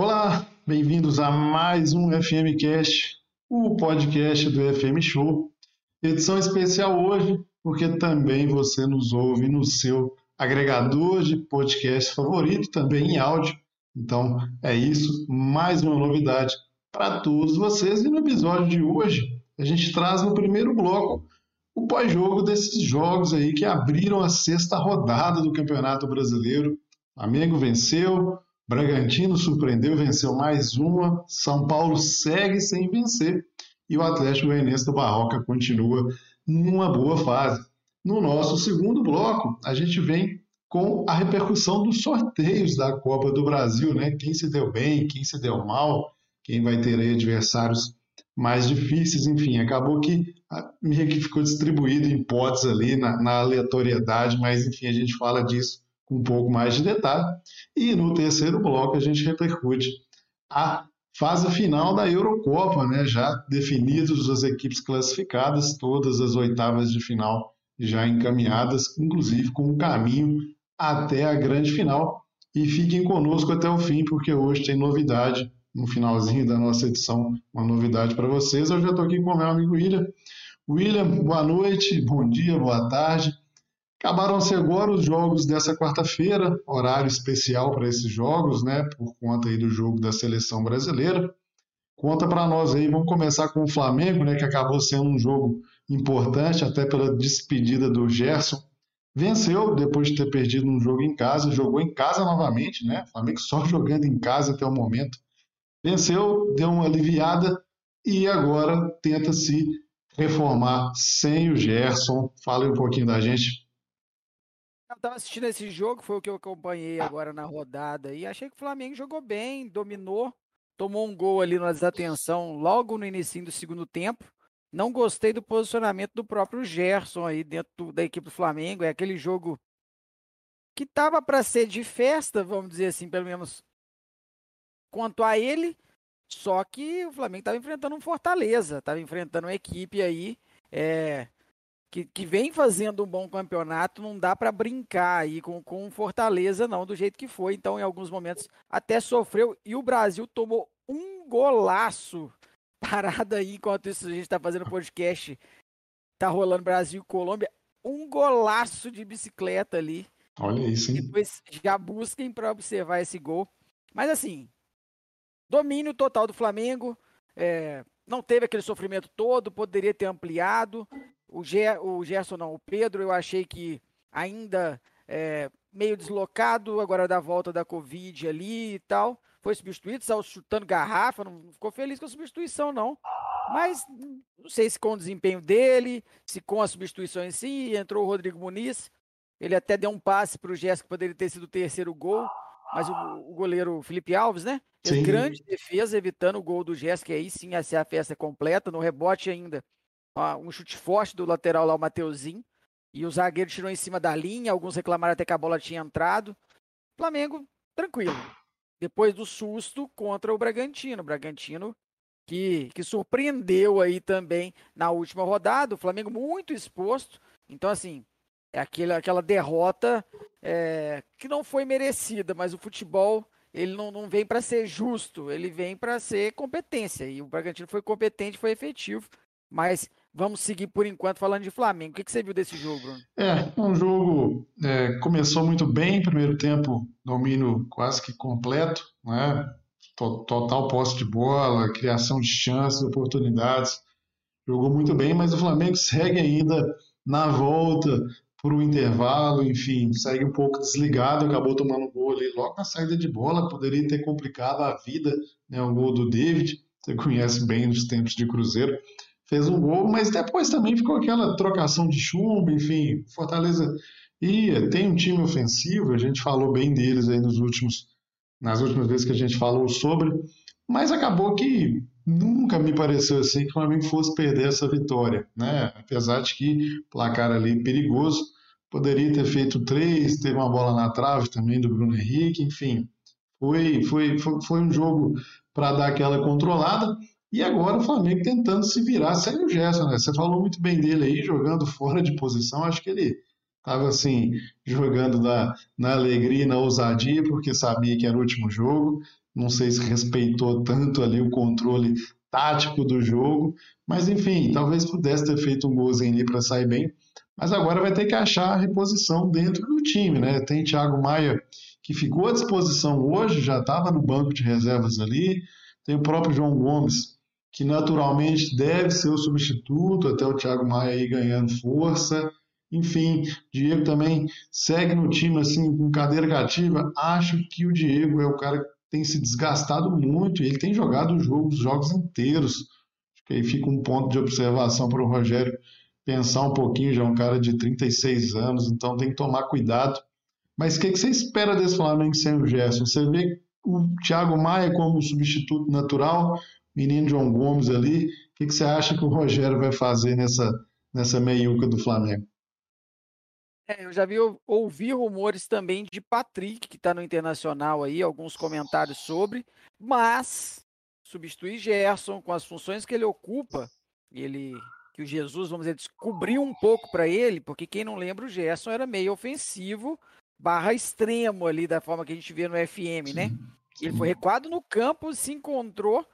Olá, bem-vindos a mais um FM Cast, o podcast do FM Show. Edição especial hoje, porque também você nos ouve no seu agregador de podcast favorito, também em áudio. Então é isso, mais uma novidade para todos vocês. E no episódio de hoje, a gente traz no primeiro bloco o pós-jogo desses jogos aí que abriram a sexta rodada do Campeonato Brasileiro. O Flamengo venceu, Bragantino surpreendeu, venceu mais uma. São Paulo segue sem vencer. E o Atlético Goianiense do Barroca continua numa boa fase. No nosso segundo bloco, a gente vem com a repercussão dos sorteios da Copa do Brasil, né? Quem se deu bem, quem se deu mal, quem vai ter adversários mais difíceis, enfim, acabou que meio que ficou distribuído em potes ali na, na aleatoriedade, mas enfim, a gente fala disso com um pouco mais de detalhe. E no terceiro bloco a gente repercute a fase final da Eurocopa, né? já definidas as equipes classificadas, todas as oitavas de final já encaminhadas, inclusive com o caminho até a grande final. E fiquem conosco até o fim, porque hoje tem novidade no finalzinho da nossa edição, uma novidade para vocês. Eu já estou aqui com o meu amigo William. William, boa noite, bom dia, boa tarde. Acabaram-se agora os jogos dessa quarta-feira, horário especial para esses jogos, né? Por conta aí do jogo da seleção brasileira. Conta para nós aí, vamos começar com o Flamengo, né? Que acabou sendo um jogo importante, até pela despedida do Gerson. Venceu depois de ter perdido um jogo em casa, jogou em casa novamente, né? O Flamengo só jogando em casa até o momento. Venceu, deu uma aliviada e agora tenta se reformar sem o Gerson. Fala um pouquinho da gente. Tava assistindo esse jogo, foi o que eu acompanhei agora na rodada e achei que o Flamengo jogou bem, dominou, tomou um gol ali na desatenção logo no início do segundo tempo. Não gostei do posicionamento do próprio Gerson aí dentro da equipe do Flamengo. É aquele jogo que tava para ser de festa, vamos dizer assim, pelo menos quanto a ele. Só que o Flamengo estava enfrentando um Fortaleza, estava enfrentando uma equipe aí é, que, que vem fazendo um bom campeonato, não dá para brincar aí com, com Fortaleza, não, do jeito que foi. Então, em alguns momentos, até sofreu. E o Brasil tomou um golaço parado aí, enquanto isso a gente está fazendo podcast. Tá rolando Brasil e Colômbia. Um golaço de bicicleta ali. Olha isso, hein? Depois já busquem para observar esse gol. Mas assim, domínio total do Flamengo. É, não teve aquele sofrimento todo, poderia ter ampliado. O, Ger, o Gerson não, o Pedro, eu achei que ainda é, meio deslocado, agora da volta da Covid ali e tal. Foi substituído, saiu chutando garrafa, não ficou feliz com a substituição, não. Mas não sei se com o desempenho dele, se com a substituição em si, entrou o Rodrigo Muniz. Ele até deu um passe para o Gerson que poderia ter sido o terceiro gol, mas o, o goleiro Felipe Alves, né? Grande defesa, evitando o gol do Gerson, que aí sim ia ser a festa completa. No rebote ainda, um chute forte do lateral lá, o Mateuzinho. E o zagueiro tirou em cima da linha. Alguns reclamaram até que a bola tinha entrado. Flamengo, tranquilo. Depois do susto contra o Bragantino. O Bragantino que, que surpreendeu aí também na última rodada. O Flamengo muito exposto. Então, assim, é aquele, aquela derrota é, que não foi merecida, mas o futebol ele não, não vem para ser justo, ele vem para ser competência. E o Bragantino foi competente, foi efetivo. Mas Vamos seguir por enquanto falando de Flamengo. O que, você viu desse jogo, Bruno? É, um jogo é, começou muito bem, primeiro tempo, domínio quase que completo, né? total posse de bola, criação de chances, oportunidades. Jogou muito bem, mas o Flamengo segue ainda na volta por um intervalo, enfim, segue um pouco desligado, acabou tomando um gol ali logo na saída de bola, poderia ter complicado a vida, né, o gol do David, você conhece bem os tempos de Cruzeiro, fez um gol, mas depois também ficou aquela trocação de chumbo, enfim, Fortaleza ia, tem um time ofensivo, a gente falou bem deles aí nos últimos, nas últimas vezes que a gente falou sobre, mas acabou que nunca me pareceu assim que o Flamengo fosse perder essa vitória, né? Apesar de que placar ali perigoso, poderia ter feito três, teve uma bola na trave também do Bruno Henrique, enfim, foi, foi, foi, foi um jogo para dar aquela controlada. E agora o Flamengo tentando se virar sem o Gerson, né? Você falou muito bem dele aí, jogando fora de posição. Acho que ele estava assim, jogando na, na alegria na ousadia, porque sabia que era o último jogo. não sei se respeitou tanto ali o controle tático do jogo, mas enfim, talvez pudesse ter feito um golzinho ali para sair bem, mas agora vai ter que achar a reposição dentro do time, né? Tem Thiago Maia que ficou à disposição hoje, já estava no banco de reservas ali, tem o próprio João Gomes, que naturalmente deve ser o substituto, até o Thiago Maia aí ganhando força. Enfim, Diego também segue no time assim com cadeira cativa. Acho que o Diego é o cara que tem se desgastado muito, ele tem jogado os jogos, os jogos inteiros. Acho que aí fica um ponto de observação para o Rogério pensar um pouquinho, já é um cara de 36 anos, então tem que tomar cuidado. Mas o que, que você espera desse Flamengo sem o Gerson? Você vê o Thiago Maia como substituto natural, menino João Gomes ali. O que, que você acha que o Rogério vai fazer nessa, nessa meiuca do Flamengo? É, eu já vi ouvi rumores também de Patrick, que está no Internacional aí, alguns comentários sobre, mas substituir Gerson com as funções que ele ocupa, ele que o Jesus, vamos dizer, descobriu um pouco para ele, porque quem não lembra, o Gerson era meio ofensivo, barra extremo ali, da forma que a gente vê no FM, né? Ele foi recuado no campo, se encontrou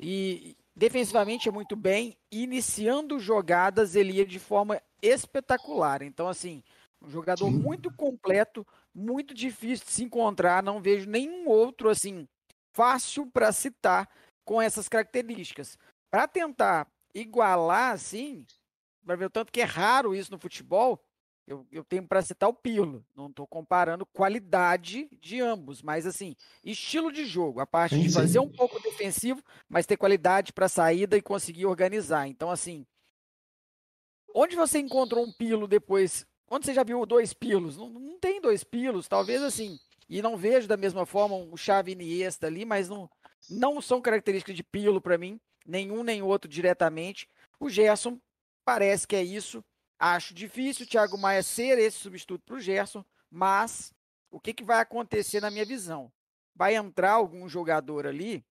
e defensivamente é muito bem, iniciando jogadas ele ia de forma espetacular. Então, assim, um jogador Sim. muito completo, muito difícil de se encontrar. Não vejo nenhum outro assim fácil para citar com essas características. Para tentar igualar, assim, para ver o tanto que é raro isso no futebol, eu, eu tenho para citar o Pirlo. Não estou comparando qualidade de ambos, mas assim, estilo de jogo, a parte de fazer um pouco defensivo, mas ter qualidade para saída e conseguir organizar. Então, assim, onde você encontrou um Pirlo depois Onde você já viu dois pilos? Não, não tem dois pilos, talvez assim. E não vejo da mesma forma um Xavi Iniesta ali, mas não, não são características de pilo para mim, nenhum nem outro diretamente. O Gerson parece que é isso. Acho difícil o Thiago Maia ser esse substituto para o Gerson, mas o que, que vai acontecer na minha visão? Vai entrar algum jogador ali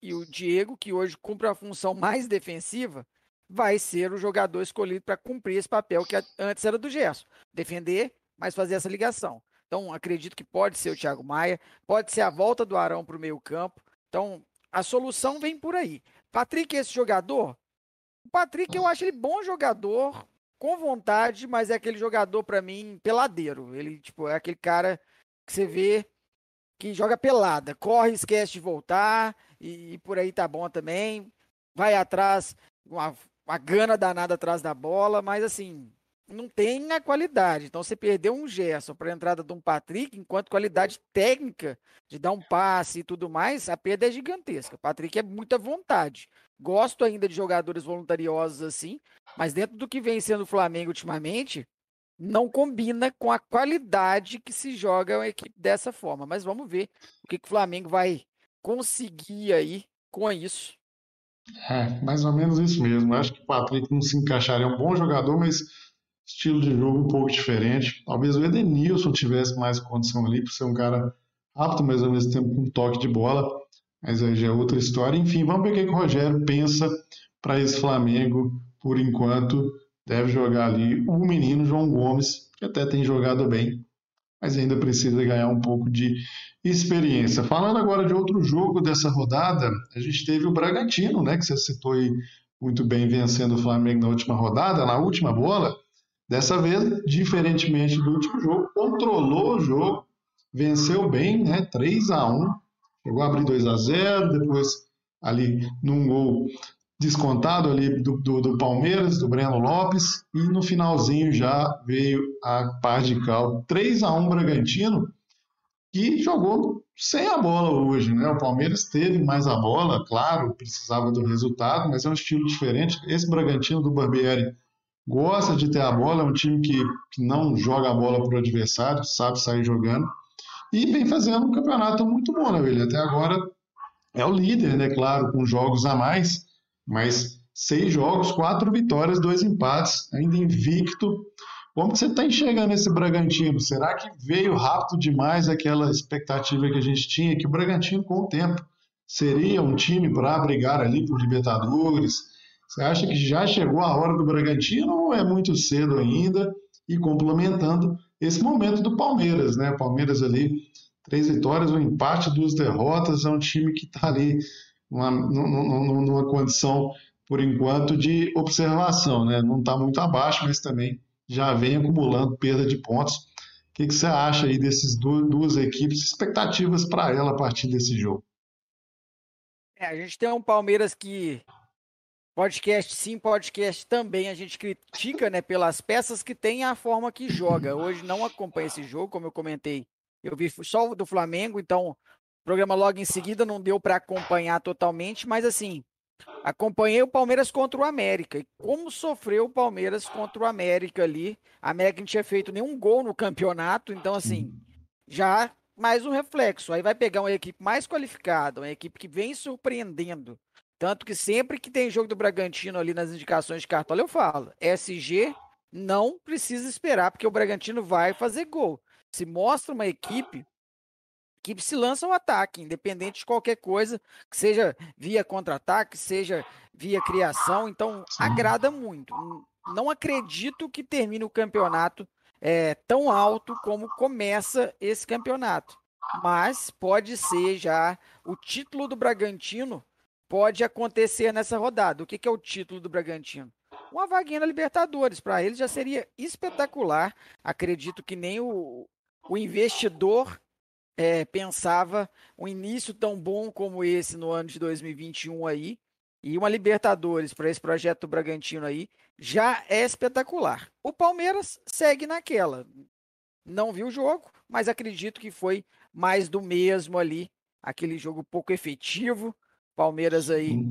e o Diego, que hoje cumpre a função mais defensiva, vai ser o jogador escolhido para cumprir esse papel que antes era do Gerson. Defender, mas fazer essa ligação. Então, acredito que pode ser o Thiago Maia, pode ser a volta do Arão para o meio campo. Então, a solução vem por aí. Patrick, esse jogador, o Patrick eu acho ele bom jogador, com vontade, mas é aquele jogador para mim peladeiro. Ele tipo é aquele cara que você vê que joga pelada, corre, esquece de voltar e, e por aí tá bom também. Vai atrás, uma uma gana danada atrás da bola, mas assim, não tem a qualidade. Então você perdeu um Gerson para a entrada de um Patrick, enquanto qualidade técnica de dar um passe e tudo mais, a perda é gigantesca. O Patrick é muita vontade. Gosto ainda de jogadores voluntariosos assim, mas dentro do que vem sendo o Flamengo ultimamente, não combina com a qualidade que se joga a equipe dessa forma. Mas vamos ver o que, que o Flamengo vai conseguir aí com isso é, mais ou menos isso mesmo. Acho que o Patrick não se encaixaria. É um bom jogador, mas estilo de jogo um pouco diferente. Talvez o Edenilson tivesse mais condição ali, por ser um cara rápido, mas ao mesmo tempo com um toque de bola. Mas aí já é outra história. Enfim, vamos ver o que o Rogério pensa para esse Flamengo. Por enquanto, deve jogar ali o menino João Gomes, que até tem jogado bem, mas ainda precisa ganhar um pouco de experiência. Falando agora de outro jogo dessa rodada, a gente teve o Bragantino, né, que você citou aí muito bem, vencendo o Flamengo na última rodada, na última bola. Dessa vez, diferentemente do último jogo, controlou o jogo, venceu bem, né, 3 a 1 chegou a abrir 2 a 0 depois ali num gol descontado ali do, do, do, Palmeiras, do Breno Lopes, e no finalzinho já veio a par de cal. 3 a 1 Bragantino, que jogou sem a bola hoje, né? O Palmeiras teve mais a bola, claro, precisava do resultado, mas é um estilo diferente. Esse Bragantino do Barbieri gosta de ter a bola, é um time que, que não joga a bola para o adversário, sabe sair jogando, e vem fazendo um campeonato muito bom, né, velho? Até agora é o líder, né? Claro, com jogos a mais, mas seis jogos, quatro vitórias, dois empates, ainda invicto. Como você está enxergando esse Bragantino? Será que veio rápido demais aquela expectativa que a gente tinha que o Bragantino, com o tempo, seria um time para brigar ali por Libertadores? Você acha que já chegou a hora do Bragantino ou é muito cedo ainda? E complementando esse momento do Palmeiras, né? Palmeiras ali Três vitórias, um empate, duas derrotas. É um time que está ali numa, numa, numa, condição, por enquanto, de observação. Né? Não está muito abaixo, mas também já vem acumulando perda de pontos. O que, que você acha aí dessas duas, duas equipes? Expectativas para ela a partir desse jogo? É, a gente tem um Palmeiras que podcast sim, podcast também a gente critica, né, pelas peças que tem a forma que joga. Hoje não acompanha esse jogo, como eu comentei. Eu vi só do Flamengo, então o programa logo em seguida não deu para acompanhar totalmente, mas assim, acompanhei o Palmeiras contra o América. E como sofreu o Palmeiras contra o América ali. A América não tinha feito nenhum gol no campeonato, então assim, já mais um reflexo. Aí vai pegar uma equipe mais qualificada, uma equipe que vem surpreendendo. Tanto que sempre que tem jogo do Bragantino ali nas indicações de cartola, eu falo: SG não precisa esperar, porque o Bragantino vai fazer gol. Se mostra uma equipe que se lança ao ataque, independente de qualquer coisa, que seja via contra-ataque, seja via criação. Então, agrada muito. Não acredito que termine o campeonato é, tão alto como começa esse campeonato. Mas pode ser já o título do Bragantino pode acontecer nessa rodada. O que, que é o título do Bragantino? Uma vaguinha na Libertadores. Para ele já seria espetacular. Acredito que nem o, o investidor é, pensava um início tão bom como esse no ano de 2021 aí. E uma Libertadores para esse projeto Bragantino aí já é espetacular. O Palmeiras segue naquela. Não viu o jogo, mas acredito que foi mais do mesmo ali. Aquele jogo pouco efetivo. Palmeiras aí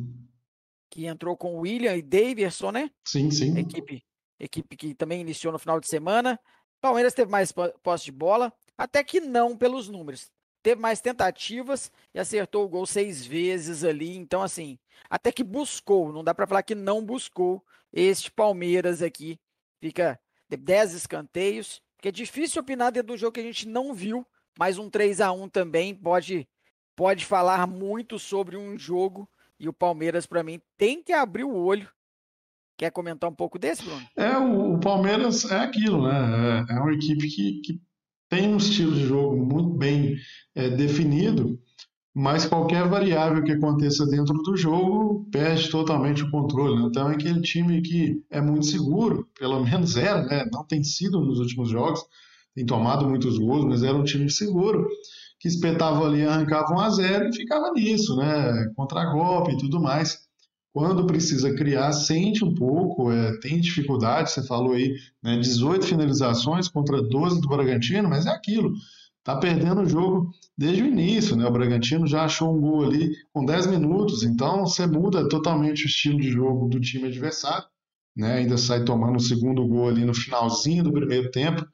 que entrou com William e Davidson, né? Sim, sim. Equipe, equipe que também iniciou no final de semana. Palmeiras teve mais posse de bola, até que não pelos números. Teve mais tentativas e acertou o gol seis vezes ali. Então, assim, até que buscou. Não dá para falar que não buscou este Palmeiras aqui. Fica 10 escanteios. Que é difícil opinar dentro do jogo que a gente não viu. Mas um 3 a 1 também pode, pode falar muito sobre um jogo. E o Palmeiras, para mim, tem que abrir o olho. Quer comentar um pouco desse, Bruno? É, o, o Palmeiras é aquilo, né? É, é uma equipe que, que, tem um estilo de jogo muito bem é, definido mas qualquer variável que aconteça dentro do jogo perde totalmente o controle. Né? Então é aquele time que é muito seguro, pelo menos era, né? não tem sido nos últimos jogos, tem tomado muitos gols, mas era um time seguro, que espetava ali, arrancava 1 a 0 e ficava nisso, né? contra-golpe e tudo mais. Quando precisa criar, sente um pouco, é, tem dificuldade, você falou aí, né? 18 finalizações contra 12 do Bragantino, mas é aquilo está perdendo o jogo desde o início, né? O Bragantino já achou um gol ali com 10 minutos, então você muda totalmente o estilo de jogo do time adversário, né? Ainda sai tomando o segundo gol ali no finalzinho do primeiro tempo.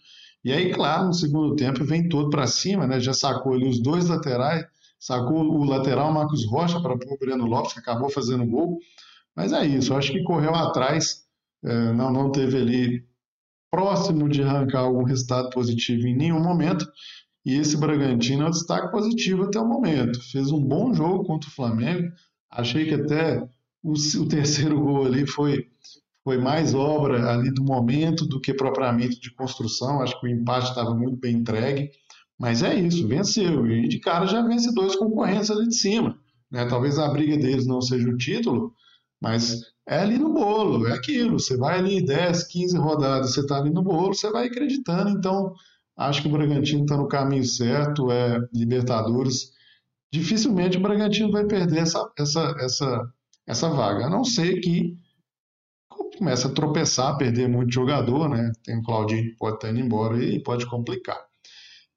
E aí, claro, no segundo tempo vem todo para cima, né? Já sacou ali os dois laterais, sacou o lateral Marcos Rocha para o Breno Lopes, que acabou fazendo gol. Mas é isso, acho que correu atrás, é, não, não teve ali próximo de arrancar algum resultado positivo em nenhum momento. E esse Bragantino é um destaque positivo até o momento. Fez um bom jogo contra o Flamengo. Achei que até o, o terceiro gol ali foi, foi mais obra ali do momento do que propriamente de construção. Acho que o empate estava muito bem entregue. Mas é isso, venceu. E de cara já vence dois concorrentes ali de cima. Né? Talvez a briga deles não seja o título, mas é ali no bolo, é aquilo. Você vai ali 10, 15 rodadas, você está ali no bolo, você vai acreditando. Então, Acho que o Bragantino está no caminho certo, é Libertadores. Dificilmente o Bragantino vai perder essa, essa, essa, essa vaga, a não ser que comece a tropeçar, perder muito jogador, né? Tem o Claudinho que pode estar indo embora e pode complicar.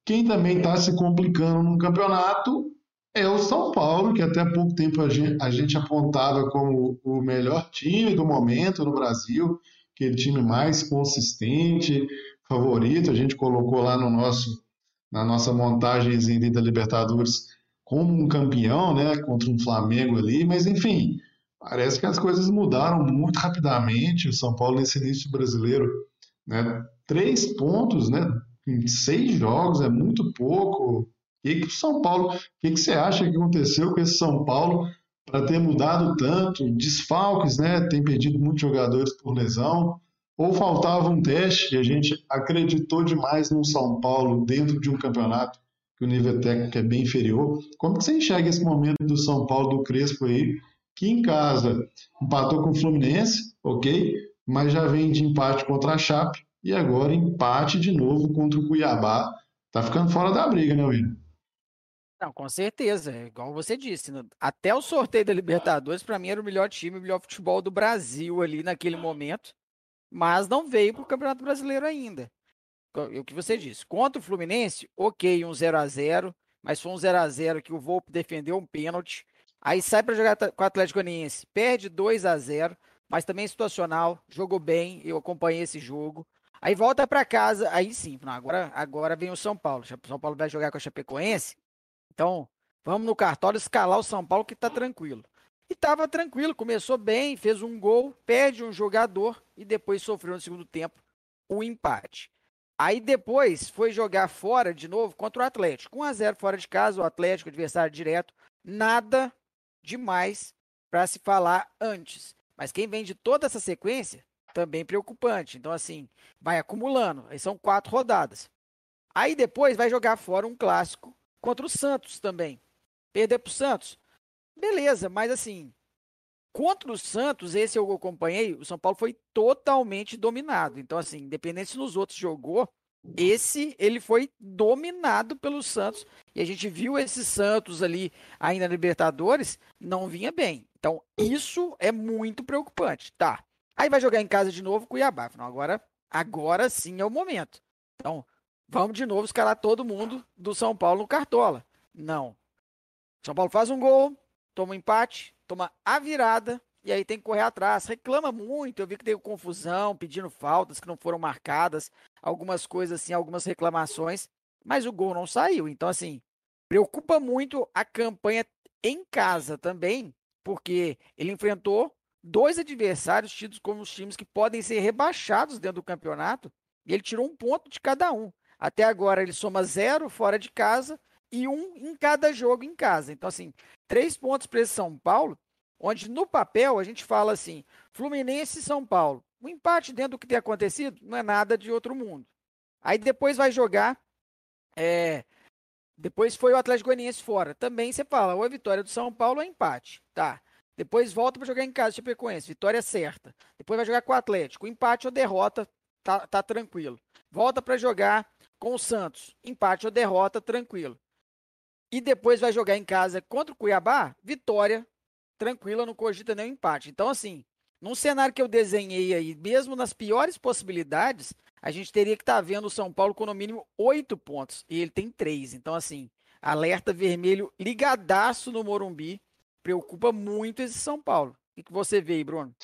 Quem também está se complicando no campeonato é o São Paulo, que até pouco tempo a gente, a gente apontava como o melhor time do momento no Brasil, aquele time mais consistente, favorito, a gente colocou lá no nosso, na nossa montagem da Libertadores como um campeão, né, contra um Flamengo ali, mas enfim, parece que as coisas mudaram muito rapidamente. O São Paulo nesse início brasileiro, né, três pontos, né, em seis jogos é muito pouco. O que, que o São Paulo, o que, que você acha que aconteceu com esse São Paulo para ter mudado tanto? Desfalques, né, tem perdido muitos jogadores por lesão ou faltava um teste e a gente acreditou demais no São Paulo dentro de um campeonato que o nível técnico é bem inferior. Como que você enxerga esse momento do São Paulo, do Crespo aí, que em casa empatou com o Fluminense, ok, mas já vem de empate contra a Chape e agora empate de novo contra o Cuiabá. Tá ficando fora da briga, né, William? Não, com certeza, é igual você disse. Até o sorteio da Libertadores, para mim, era o melhor time, o melhor futebol do Brasil ali naquele momento, mas não veio para o Campeonato Brasileiro ainda. O que você disse. Contra o Fluminense, ok, um 0 a 0 mas foi um 0 a 0 que o Volpe defendeu um pênalti. Aí sai para jogar com o Atlético Goianiense, perde 2 a 0 mas também situacional, jogou bem, eu acompanhei esse jogo. Aí volta para casa, aí sim, agora, agora vem o São Paulo. O São Paulo vai jogar com a Chapecoense. Então, vamos no cartório escalar o São Paulo que tá tranquilo. E tava tranquilo, começou bem, fez um gol, perde um jogador e depois sofreu no segundo tempo o um empate. Aí depois foi jogar fora de novo contra o Atlético. 1 a 0 fora de casa, o Atlético adversário direto, nada demais para se falar antes. Mas quem vem de toda essa sequência, também preocupante. Então, assim, vai acumulando. Aí são quatro rodadas. Aí depois vai jogar fora um clássico contra o Santos também. Perder para o Santos, beleza, mas assim, contra o Santos, esse eu acompanhei, o São Paulo foi totalmente dominado. Então, assim, independente se nos outros jogou, esse ele foi dominado pelo Santos e a gente viu esse Santos ali ainda na Libertadores não vinha bem. Então isso é muito preocupante, tá? Aí vai jogar em casa de novo Cuiabá. Não, agora, agora sim é o momento. Então vamos de novo escalar todo mundo do São Paulo no Cartola. Não. São Paulo faz um gol, toma um empate, toma a virada e aí tem que correr atrás. Reclama muito, eu vi que teve confusão, pedindo faltas que não foram marcadas, algumas coisas assim, algumas reclamações, mas o gol não saiu. Então, assim, preocupa muito a campanha em casa também, porque ele enfrentou dois adversários tidos como os times que podem ser rebaixados dentro do campeonato, e ele tirou um ponto de cada um. Até agora ele soma zero fora de casa e um em cada jogo em casa. Então, assim, três pontos para esse São Paulo onde no papel a gente fala assim: Fluminense e São Paulo. O empate dentro do que tem acontecido não é nada de outro mundo. Aí depois vai jogar. É, depois foi o Atlético Goianiense fora. Também você fala, ou é vitória do São Paulo ou é empate. Tá. Depois volta para jogar em casa, Chapecoense, vitória certa. Depois vai jogar com o Atlético, empate ou derrota, tá, tá tranquilo. Volta para jogar com o Santos, empate ou derrota, tranquilo. E depois vai jogar em casa contra o Cuiabá, vitória, tranquila, não cogita nenhum empate. Então, assim, num cenário que eu desenhei aí, mesmo nas piores possibilidades, a gente teria que estar tá vendo o São Paulo com no mínimo oito pontos. E ele tem três. Então, assim, alerta vermelho ligadaço no Morumbi. Preocupa muito esse São Paulo. O que você vê aí, Bruno?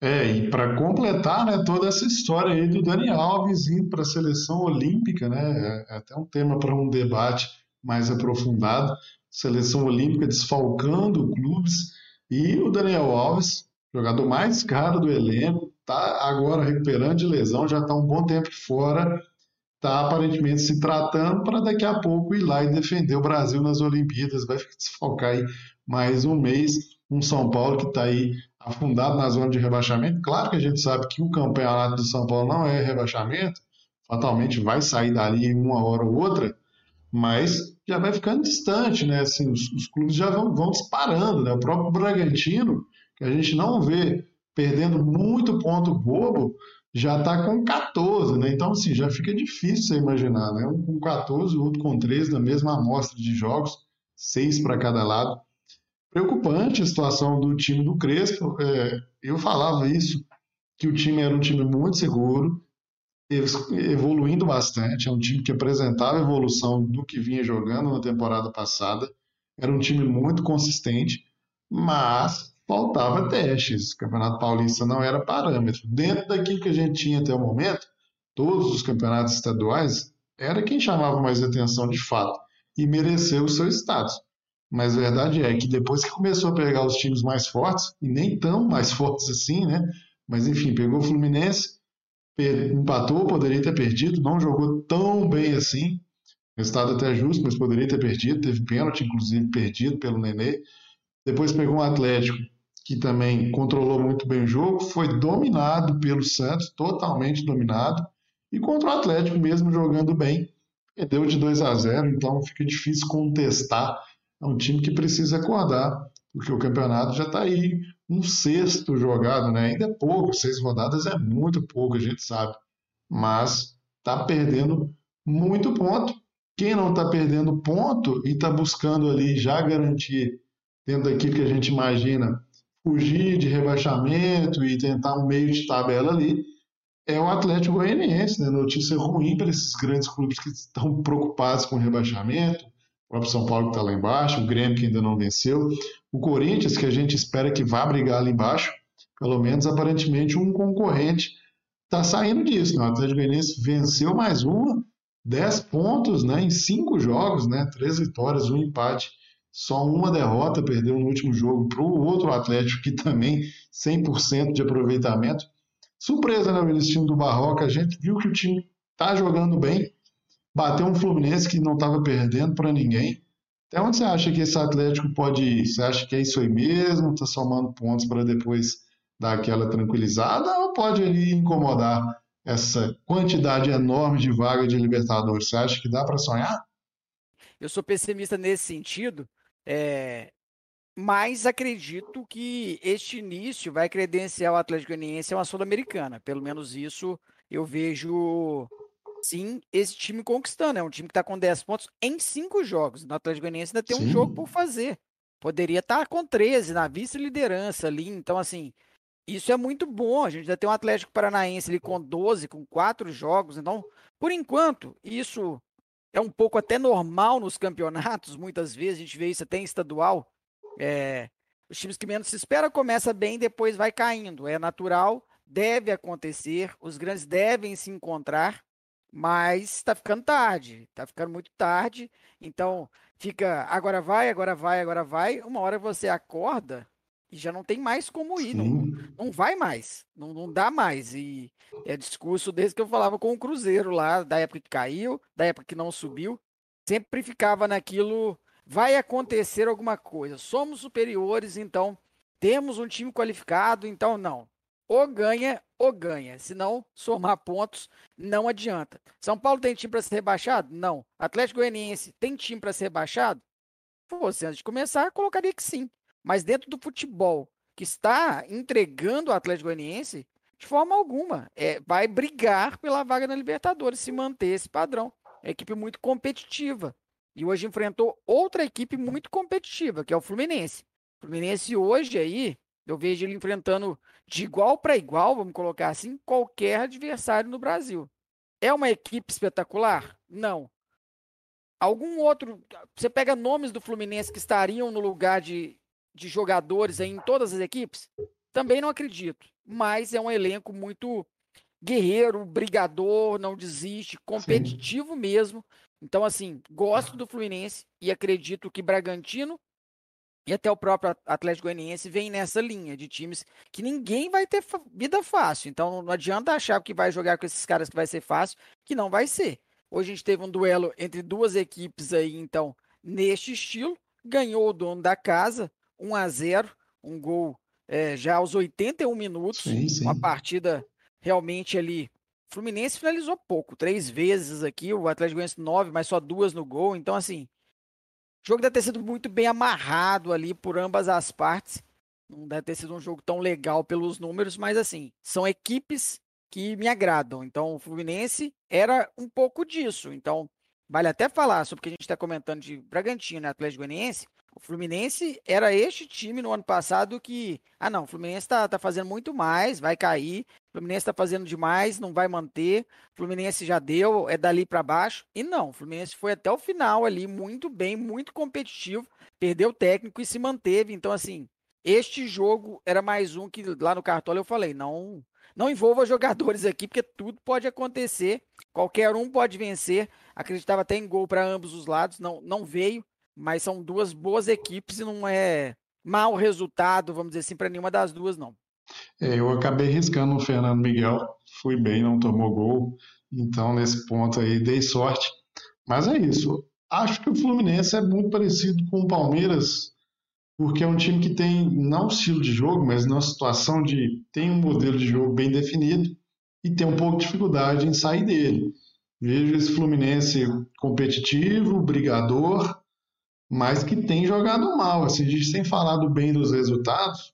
É, e para completar né, toda essa história aí do Dani Alves indo para a seleção olímpica, né? É até um tema para um debate mais aprofundado. Seleção olímpica desfalcando clubes e o Daniel Alves, jogador mais caro do elenco, está agora recuperando de lesão, já está um bom tempo fora, está aparentemente se tratando para daqui a pouco ir lá e defender o Brasil nas Olimpíadas. Vai desfocar aí mais um mês. Um São Paulo que está aí afundado na zona de rebaixamento. Claro que a gente sabe que o campeonato do São Paulo não é rebaixamento, fatalmente vai sair dali em uma hora ou outra, mas já vai ficando distante, né? Assim, os, os clubes já vão, vão, disparando, né? O próprio Bragantino, que a gente não vê perdendo muito ponto bobo, já está com 14, né? Então, assim, já fica difícil você imaginar, né? Um com 14, o outro com 13, na mesma amostra de jogos, seis para cada lado. Preocupante a situação do time do Crespo. É, eu falava isso, que o time era um time muito seguro, evoluindo bastante. É um time que apresentava evolução do que vinha jogando na temporada passada. Era um time muito consistente, mas faltava testes. O Campeonato Paulista não era parâmetro. Dentro daquilo que a gente tinha até o momento, todos os campeonatos estaduais, era quem chamava mais atenção de fato e mereceu o seu status. Mas a verdade é que depois que começou a pegar os times mais fortes, e nem tão mais fortes assim, né? Mas enfim, pegou o Fluminense, empatou, poderia ter perdido, não jogou tão bem assim. Resultado até justo, mas poderia ter perdido. Teve pênalti, inclusive, perdido pelo Nenê. Depois pegou um Atlético que também controlou muito bem o jogo, foi dominado pelo Santos, totalmente dominado. E contra o Atlético, mesmo jogando bem, perdeu de 2 a 0, então fica difícil contestar. É um time que precisa acordar, porque o campeonato já está aí um sexto jogado, né? Ainda é pouco, seis rodadas é muito pouco, a gente sabe, mas está perdendo muito ponto. Quem não está perdendo ponto e está buscando ali já garantir dentro daquilo que a gente imagina fugir de rebaixamento e tentar um meio de tabela ali, é o Atlético Goianiense, né? Notícia ruim para esses grandes clubes que estão preocupados com rebaixamento. O próprio São Paulo que está lá embaixo, o Grêmio que ainda não venceu, o Corinthians que a gente espera que vá brigar ali embaixo, pelo menos aparentemente um concorrente está saindo disso. Né? O Atlético Goianiense venceu mais uma, 10 pontos né, em cinco jogos, né, três vitórias, um empate, só uma derrota, perdeu no último jogo para o outro Atlético que também 100% de aproveitamento. Surpresa, né, o time do Barroca. A gente viu que o time tá jogando bem. Bateu um Fluminense que não estava perdendo para ninguém. Até onde você acha que esse Atlético pode ir? Você acha que é isso aí mesmo? Está somando pontos para depois dar aquela tranquilizada? Ou pode ali incomodar essa quantidade enorme de vaga de Libertadores? Você acha que dá para sonhar? Eu sou pessimista nesse sentido. É, mas acredito que este início vai credenciar o Atlético Goianiense a uma Sul-Americana. Pelo menos isso eu vejo, sim, esse time conquistando. É um time que está com 10 pontos em 5 jogos. O Atlético Goianiense ainda tem sim. um jogo por fazer. Poderia estar tá com 13 na vice-liderança ali. Então, assim, isso é muito bom. A gente já tem um Atlético Paranaense ali com 12, com 4 jogos. Então, por enquanto, isso é um pouco até normal nos campeonatos. Muitas vezes a gente vê isso até em estadual é, os times que menos se espera começa bem, depois vai caindo. É natural, deve acontecer, os grandes devem se encontrar, mas está ficando tarde, está ficando muito tarde. Então fica, agora vai, agora vai, agora vai. Uma hora você acorda e já não tem mais como ir, não, não vai mais, não, não dá mais. E é discurso desde que eu falava com o Cruzeiro lá, da época que caiu, da época que não subiu, sempre ficava naquilo vai acontecer alguma coisa. Somos superiores, então temos um time qualificado, então não. Ou ganha ou ganha. Se não somar pontos, não adianta. São Paulo tem time para ser rebaixado? Não. Atlético Goianiense tem time para ser rebaixado? Você, antes de começar, colocaria que sim. Mas dentro do futebol que está entregando o Atlético Goianiense, de forma alguma, é, vai brigar pela vaga na Libertadores, se manter esse padrão. É equipe muito competitiva. E hoje enfrentou outra equipe muito competitiva, que é o Fluminense. O Fluminense hoje aí, eu vejo ele enfrentando de igual para igual, vamos colocar assim, qualquer adversário no Brasil. É uma equipe espetacular? Não. Algum outro. Você pega nomes do Fluminense que estariam no lugar de, de jogadores em todas as equipes? Também não acredito. Mas é um elenco muito guerreiro, brigador, não desiste, competitivo Sim. mesmo. Então, assim, gosto do Fluminense e acredito que Bragantino e até o próprio Atlético Goianiense vem nessa linha de times que ninguém vai ter vida fácil. Então, não adianta achar que vai jogar com esses caras que vai ser fácil, que não vai ser. Hoje a gente teve um duelo entre duas equipes aí, então, neste estilo. Ganhou o dono da casa, 1 a 0 um gol é, já aos 81 minutos. Sim, sim. Uma partida realmente ali Fluminense finalizou pouco, três vezes aqui, o Atlético Goianiense nove, mas só duas no gol. Então, assim, o jogo deve ter sido muito bem amarrado ali por ambas as partes. Não deve ter sido um jogo tão legal pelos números, mas assim, são equipes que me agradam. Então, o Fluminense era um pouco disso. Então, vale até falar sobre o que a gente está comentando de Bragantino e Atlético Goianiense. O Fluminense era este time no ano passado que, ah não, o Fluminense está tá fazendo muito mais, vai cair. O Fluminense está fazendo demais, não vai manter. O Fluminense já deu, é dali para baixo. E não, o Fluminense foi até o final ali, muito bem, muito competitivo, perdeu o técnico e se manteve. Então, assim, este jogo era mais um que lá no Cartola eu falei, não, não envolva jogadores aqui, porque tudo pode acontecer, qualquer um pode vencer. Acreditava até em gol para ambos os lados, não, não veio, mas são duas boas equipes e não é mau resultado, vamos dizer assim, para nenhuma das duas, não. É, eu acabei riscando o Fernando Miguel, fui bem, não tomou gol, então nesse ponto aí dei sorte. Mas é isso. Acho que o Fluminense é muito parecido com o Palmeiras, porque é um time que tem não estilo de jogo, mas na situação de tem um modelo de jogo bem definido e tem um pouco de dificuldade em sair dele. Vejo esse Fluminense competitivo, brigador, mas que tem jogado mal. Assim, a gente tem falado bem dos resultados,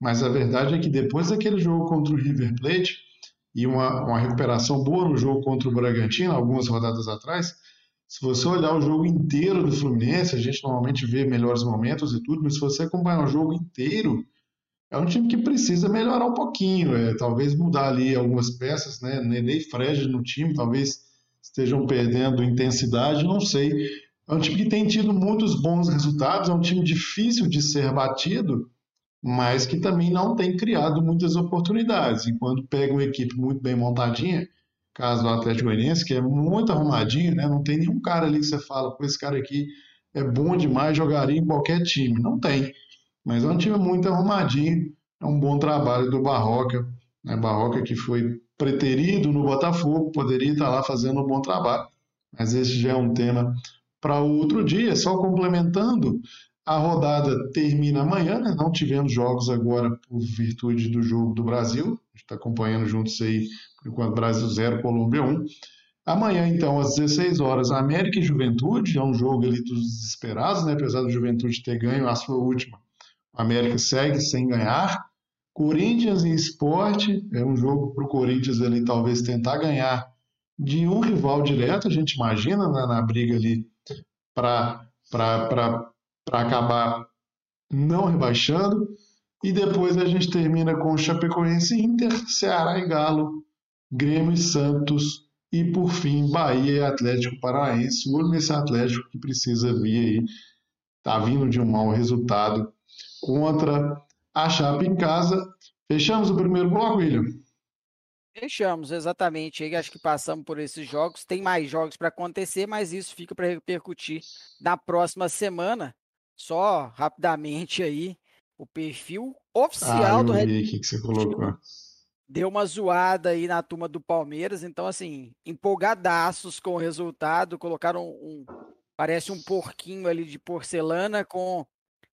mas a verdade é que depois daquele jogo contra o River Plate e uma, uma recuperação boa no jogo contra o Bragantino, algumas rodadas atrás, se você olhar o jogo inteiro do Fluminense, a gente normalmente vê melhores momentos e tudo, mas se você acompanhar o jogo inteiro, é um time que precisa melhorar um pouquinho, é, talvez mudar ali algumas peças, né? Nenê e Fred no time, talvez estejam perdendo intensidade, não sei. É um time que tem tido muitos bons resultados, é um time difícil de ser batido, mas que também não tem criado muitas oportunidades. E quando pega uma equipe muito bem montadinha, caso do Atlético Goianiense, que é muito arrumadinho, né? Não tem nenhum cara ali que você fala, pô, esse cara aqui é bom demais, jogaria em qualquer time. Não tem. Mas é um time muito arrumadinho, é um bom trabalho do Barroca, né? Barroca que foi preterido no Botafogo, poderia estar lá fazendo um bom trabalho, mas esse já é um tema para outro dia. Só complementando, a rodada termina amanhã, né? não tivemos jogos agora por virtude do jogo do Brasil, a gente está acompanhando juntos aí, por enquanto Brasil 0, Colômbia 1. Amanhã, então, às 16 horas, América e Juventude, é um jogo ali dos desesperados, né? apesar do Juventude ter ganho a sua última a América segue sem ganhar. Corinthians e Esporte é um jogo para o Corinthians ali talvez tentar ganhar de um rival direto, a gente imagina né, na briga ali para acabar não rebaixando. E depois a gente termina com Chapecoense Inter, Ceará e Galo, Grêmio e Santos e por fim Bahia e Atlético Paranaense. O nesse Atlético que precisa vir aí, tá vindo de um mau resultado contra a Chape em casa. Fechamos o primeiro bloco, William? Fechamos, exatamente. Aí acho que passamos por esses jogos. Tem mais jogos para acontecer, mas isso fica para repercutir na próxima semana. Só rapidamente aí, o perfil oficial ah, do Red Bull. que, que você colocou. Deu uma zoada aí na turma do Palmeiras, então assim, empolgadaços com o resultado, colocaram um, parece um porquinho ali de porcelana com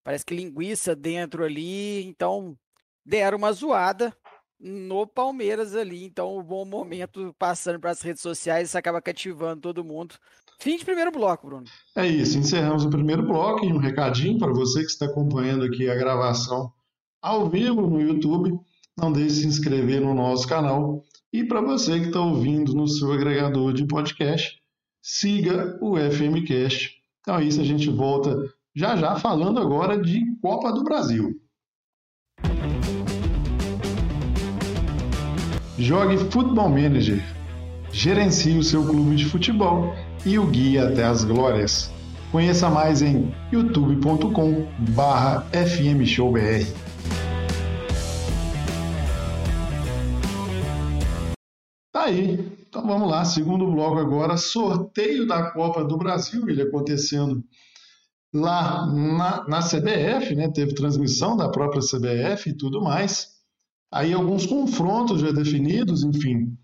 parece que linguiça dentro ali, então deram uma zoada no Palmeiras ali, então o um bom momento passando para as redes sociais, isso acaba cativando todo mundo. Fim de primeiro bloco, Bruno. É isso, encerramos o primeiro bloco e um recadinho para você que está acompanhando aqui a gravação ao vivo no YouTube, não deixe de se inscrever no nosso canal e para você que está ouvindo no seu agregador de podcast, siga o FMcast. Então é isso, a gente volta já já falando agora de Copa do Brasil. Jogue Futebol Manager. Gerencie o seu clube de futebol e o guie até as glórias. Conheça mais em youtube.com/fmshowbr. Tá aí. Então vamos lá, segundo bloco agora, sorteio da Copa do Brasil, ele acontecendo lá na, na CBF, né? Teve transmissão da própria CBF e tudo mais. Aí alguns confrontos já definidos, enfim.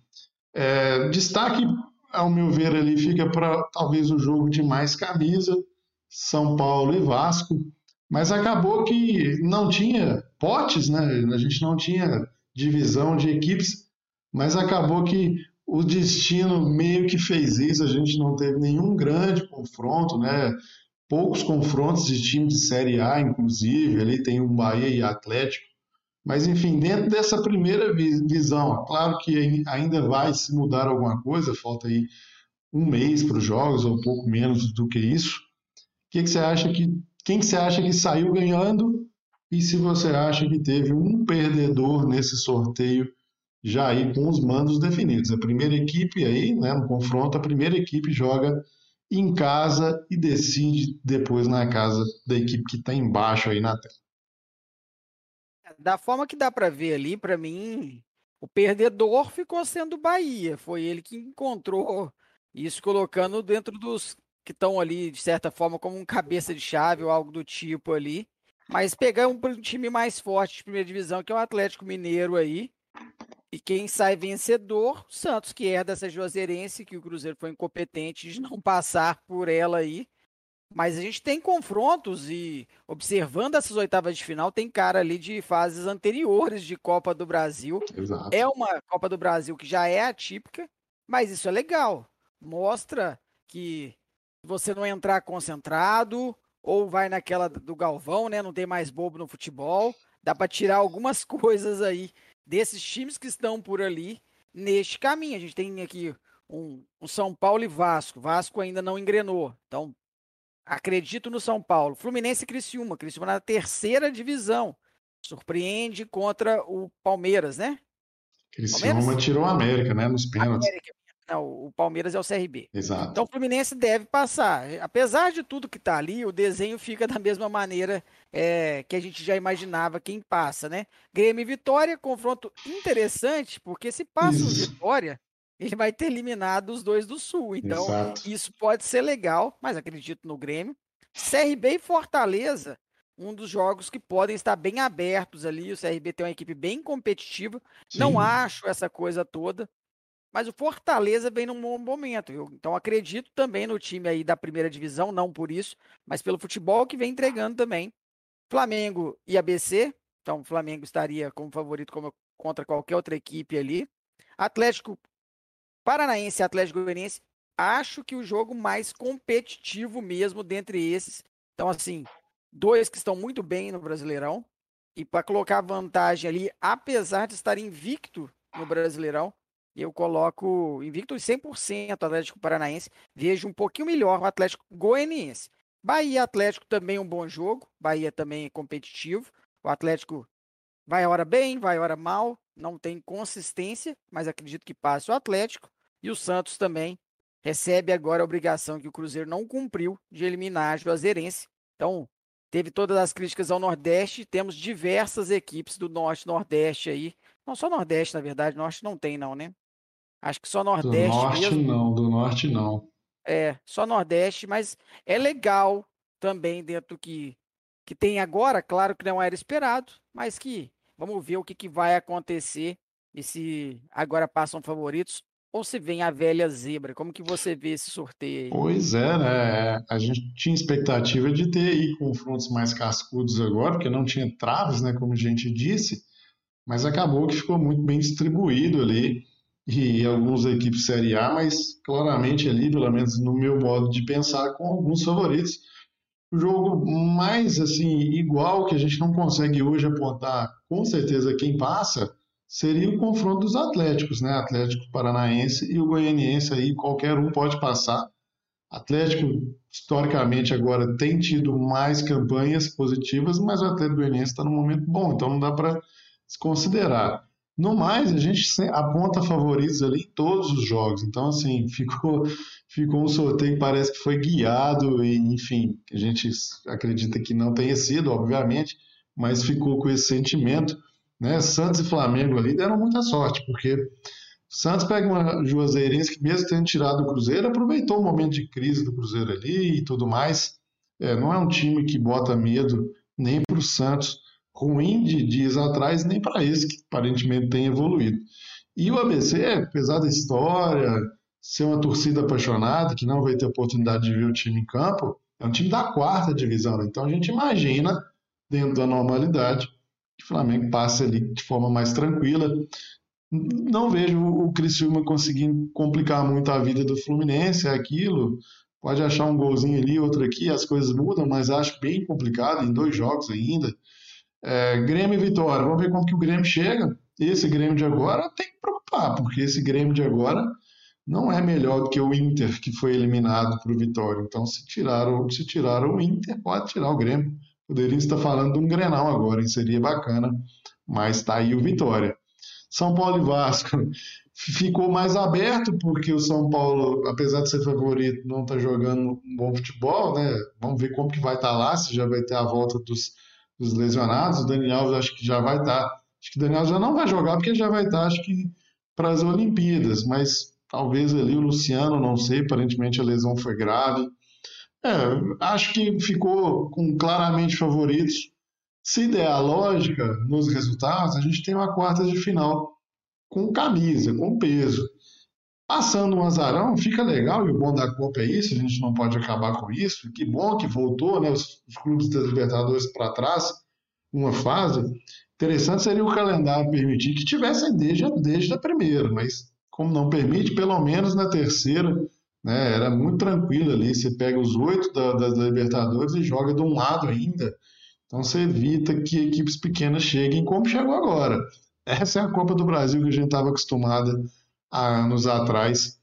É, destaque, ao meu ver, ali fica para talvez o jogo de mais camisa, São Paulo e Vasco. Mas acabou que não tinha potes, né? A gente não tinha divisão de equipes, mas acabou que o destino meio que fez isso. A gente não teve nenhum grande confronto, né? poucos confrontos de time de Série A, inclusive, ali tem o Bahia e Atlético. Mas, enfim, dentro dessa primeira visão, claro que ainda vai se mudar alguma coisa, falta aí um mês para os jogos, ou um pouco menos do que isso. Que que você acha que, quem que você acha que saiu ganhando e se você acha que teve um perdedor nesse sorteio já aí com os mandos definidos? A primeira equipe aí, né, no confronto, a primeira equipe joga em casa e decide depois na casa da equipe que está embaixo aí na tela. Da forma que dá para ver ali, para mim, o perdedor ficou sendo o Bahia. Foi ele que encontrou isso, colocando dentro dos que estão ali, de certa forma, como um cabeça de chave ou algo do tipo ali. Mas pegar um time mais forte de primeira divisão, que é o Atlético Mineiro aí, e quem sai vencedor, Santos, que herda essa Juazeirense, que o Cruzeiro foi incompetente de não passar por ela aí. Mas a gente tem confrontos e, observando essas oitavas de final, tem cara ali de fases anteriores de Copa do Brasil. Exato. É uma Copa do Brasil que já é atípica, mas isso é legal. mostra que você não entrar concentrado ou vai naquela do Galvão, né? Não tem mais bobo no futebol. Dá para tirar algumas coisas aí desses times que estão por ali neste caminho. A gente tem aqui um, um São Paulo e Vasco. Vasco ainda não engrenou. Então, acredito no São Paulo. Fluminense e Criciúma. Criciúma na terceira divisão. Surpreende contra o Palmeiras, né? Criciúma Palmeiras? tirou a América, né? Nos pênaltis. Não, o Palmeiras é o CRB. Exato. Então o Fluminense deve passar. Apesar de tudo que está ali, o desenho fica da mesma maneira é, que a gente já imaginava quem passa, né? Grêmio e Vitória, confronto interessante, porque se passa o Vitória, ele vai ter eliminado os dois do Sul. Então, Exato. isso pode ser legal, mas acredito no Grêmio. CRB e Fortaleza, um dos jogos que podem estar bem abertos ali. O CRB tem uma equipe bem competitiva. Sim. Não acho essa coisa toda, mas o Fortaleza vem num bom momento. Viu? Então acredito também no time aí da primeira divisão, não por isso, mas pelo futebol que vem entregando também. Flamengo e ABC. Então o Flamengo estaria como favorito como, contra qualquer outra equipe ali. Atlético Paranaense e Atlético Goianiense, acho que o jogo mais competitivo mesmo dentre esses. Então, assim, dois que estão muito bem no Brasileirão. E para colocar vantagem ali, apesar de estar invicto no Brasileirão, eu coloco invicto 100% Atlético Paranaense. Vejo um pouquinho melhor o Atlético Goianiense. Bahia Atlético também um bom jogo. Bahia também é competitivo. O Atlético vai hora bem, vai hora mal. Não tem consistência, mas acredito que passe o Atlético. E o Santos também recebe agora a obrigação que o Cruzeiro não cumpriu de eliminar a Juazeirense. Então, teve todas as críticas ao Nordeste, temos diversas equipes do Norte Nordeste aí. Não só Nordeste, na verdade, Norte não tem não, né? Acho que só Nordeste Do Norte mesmo. não, do Norte não. É, só Nordeste, mas é legal também dentro que que tem agora, claro que não era esperado, mas que vamos ver o que, que vai acontecer e se agora passam favoritos ou se vem a velha zebra? Como que você vê esse sorteio aí? Pois é, né? A gente tinha expectativa de ter aí confrontos mais cascudos agora, porque não tinha traves, né? Como a gente disse, mas acabou que ficou muito bem distribuído ali e algumas equipes Série A, mas claramente ali, pelo menos no meu modo de pensar, com alguns favoritos. O jogo mais assim igual que a gente não consegue hoje apontar com certeza quem passa seria o confronto dos Atléticos, né? Atlético Paranaense e o Goianiense aí, qualquer um pode passar. Atlético, historicamente, agora tem tido mais campanhas positivas, mas o Atlético Goianiense está num momento bom, então não dá para desconsiderar. No mais, a gente aponta favoritos ali em todos os jogos. Então, assim, ficou, ficou um sorteio que parece que foi guiado, e, enfim, a gente acredita que não tenha sido, obviamente, mas ficou com esse sentimento. Né? Santos e Flamengo ali deram muita sorte, porque Santos pega uma Juazeirense que, mesmo tendo tirado o Cruzeiro, aproveitou o momento de crise do Cruzeiro ali e tudo mais. É, não é um time que bota medo nem para o Santos, ruim de dias atrás, nem para esse que aparentemente tem evoluído. E o ABC, apesar da história, ser uma torcida apaixonada, que não vai ter oportunidade de ver o time em campo, é um time da quarta divisão. Então a gente imagina, dentro da normalidade, que o Flamengo passe ali de forma mais tranquila. Não vejo o Criciúma conseguindo complicar muito a vida do Fluminense, é aquilo. Pode achar um golzinho ali, outro aqui, as coisas mudam, mas acho bem complicado em dois jogos ainda. É, Grêmio e Vitória, vamos ver como que o Grêmio chega. Esse Grêmio de agora tem que preocupar, porque esse Grêmio de agora não é melhor do que o Inter, que foi eliminado para o Vitória. Então, se tiraram, se tiraram o Inter, pode tirar o Grêmio. Poderia estar falando de um Grenal agora, hein? seria bacana, mas está aí o Vitória. São Paulo e Vasco ficou mais aberto, porque o São Paulo, apesar de ser favorito, não está jogando um bom futebol, né? Vamos ver como que vai estar tá lá, se já vai ter a volta dos, dos lesionados. O Daniel acho que já vai estar. Tá, acho que o Daniel já não vai jogar, porque já vai estar, tá, acho que, para as Olimpíadas, mas talvez ali o Luciano, não sei, aparentemente a lesão foi grave. É, acho que ficou com claramente favoritos. Se der a lógica nos resultados, a gente tem uma quarta de final com camisa, com peso. Passando um azarão, fica legal, e o bom da Copa é isso, a gente não pode acabar com isso. Que bom que voltou né, os, os clubes da Libertadores para trás, uma fase. Interessante seria o calendário permitir que tivessem desde, desde a primeira, mas como não permite, pelo menos na terceira né? Era muito tranquilo ali. Você pega os oito da, da, da Libertadores e joga de um lado ainda. Então você evita que equipes pequenas cheguem como chegou agora. Essa é a Copa do Brasil que a gente estava acostumada há anos atrás.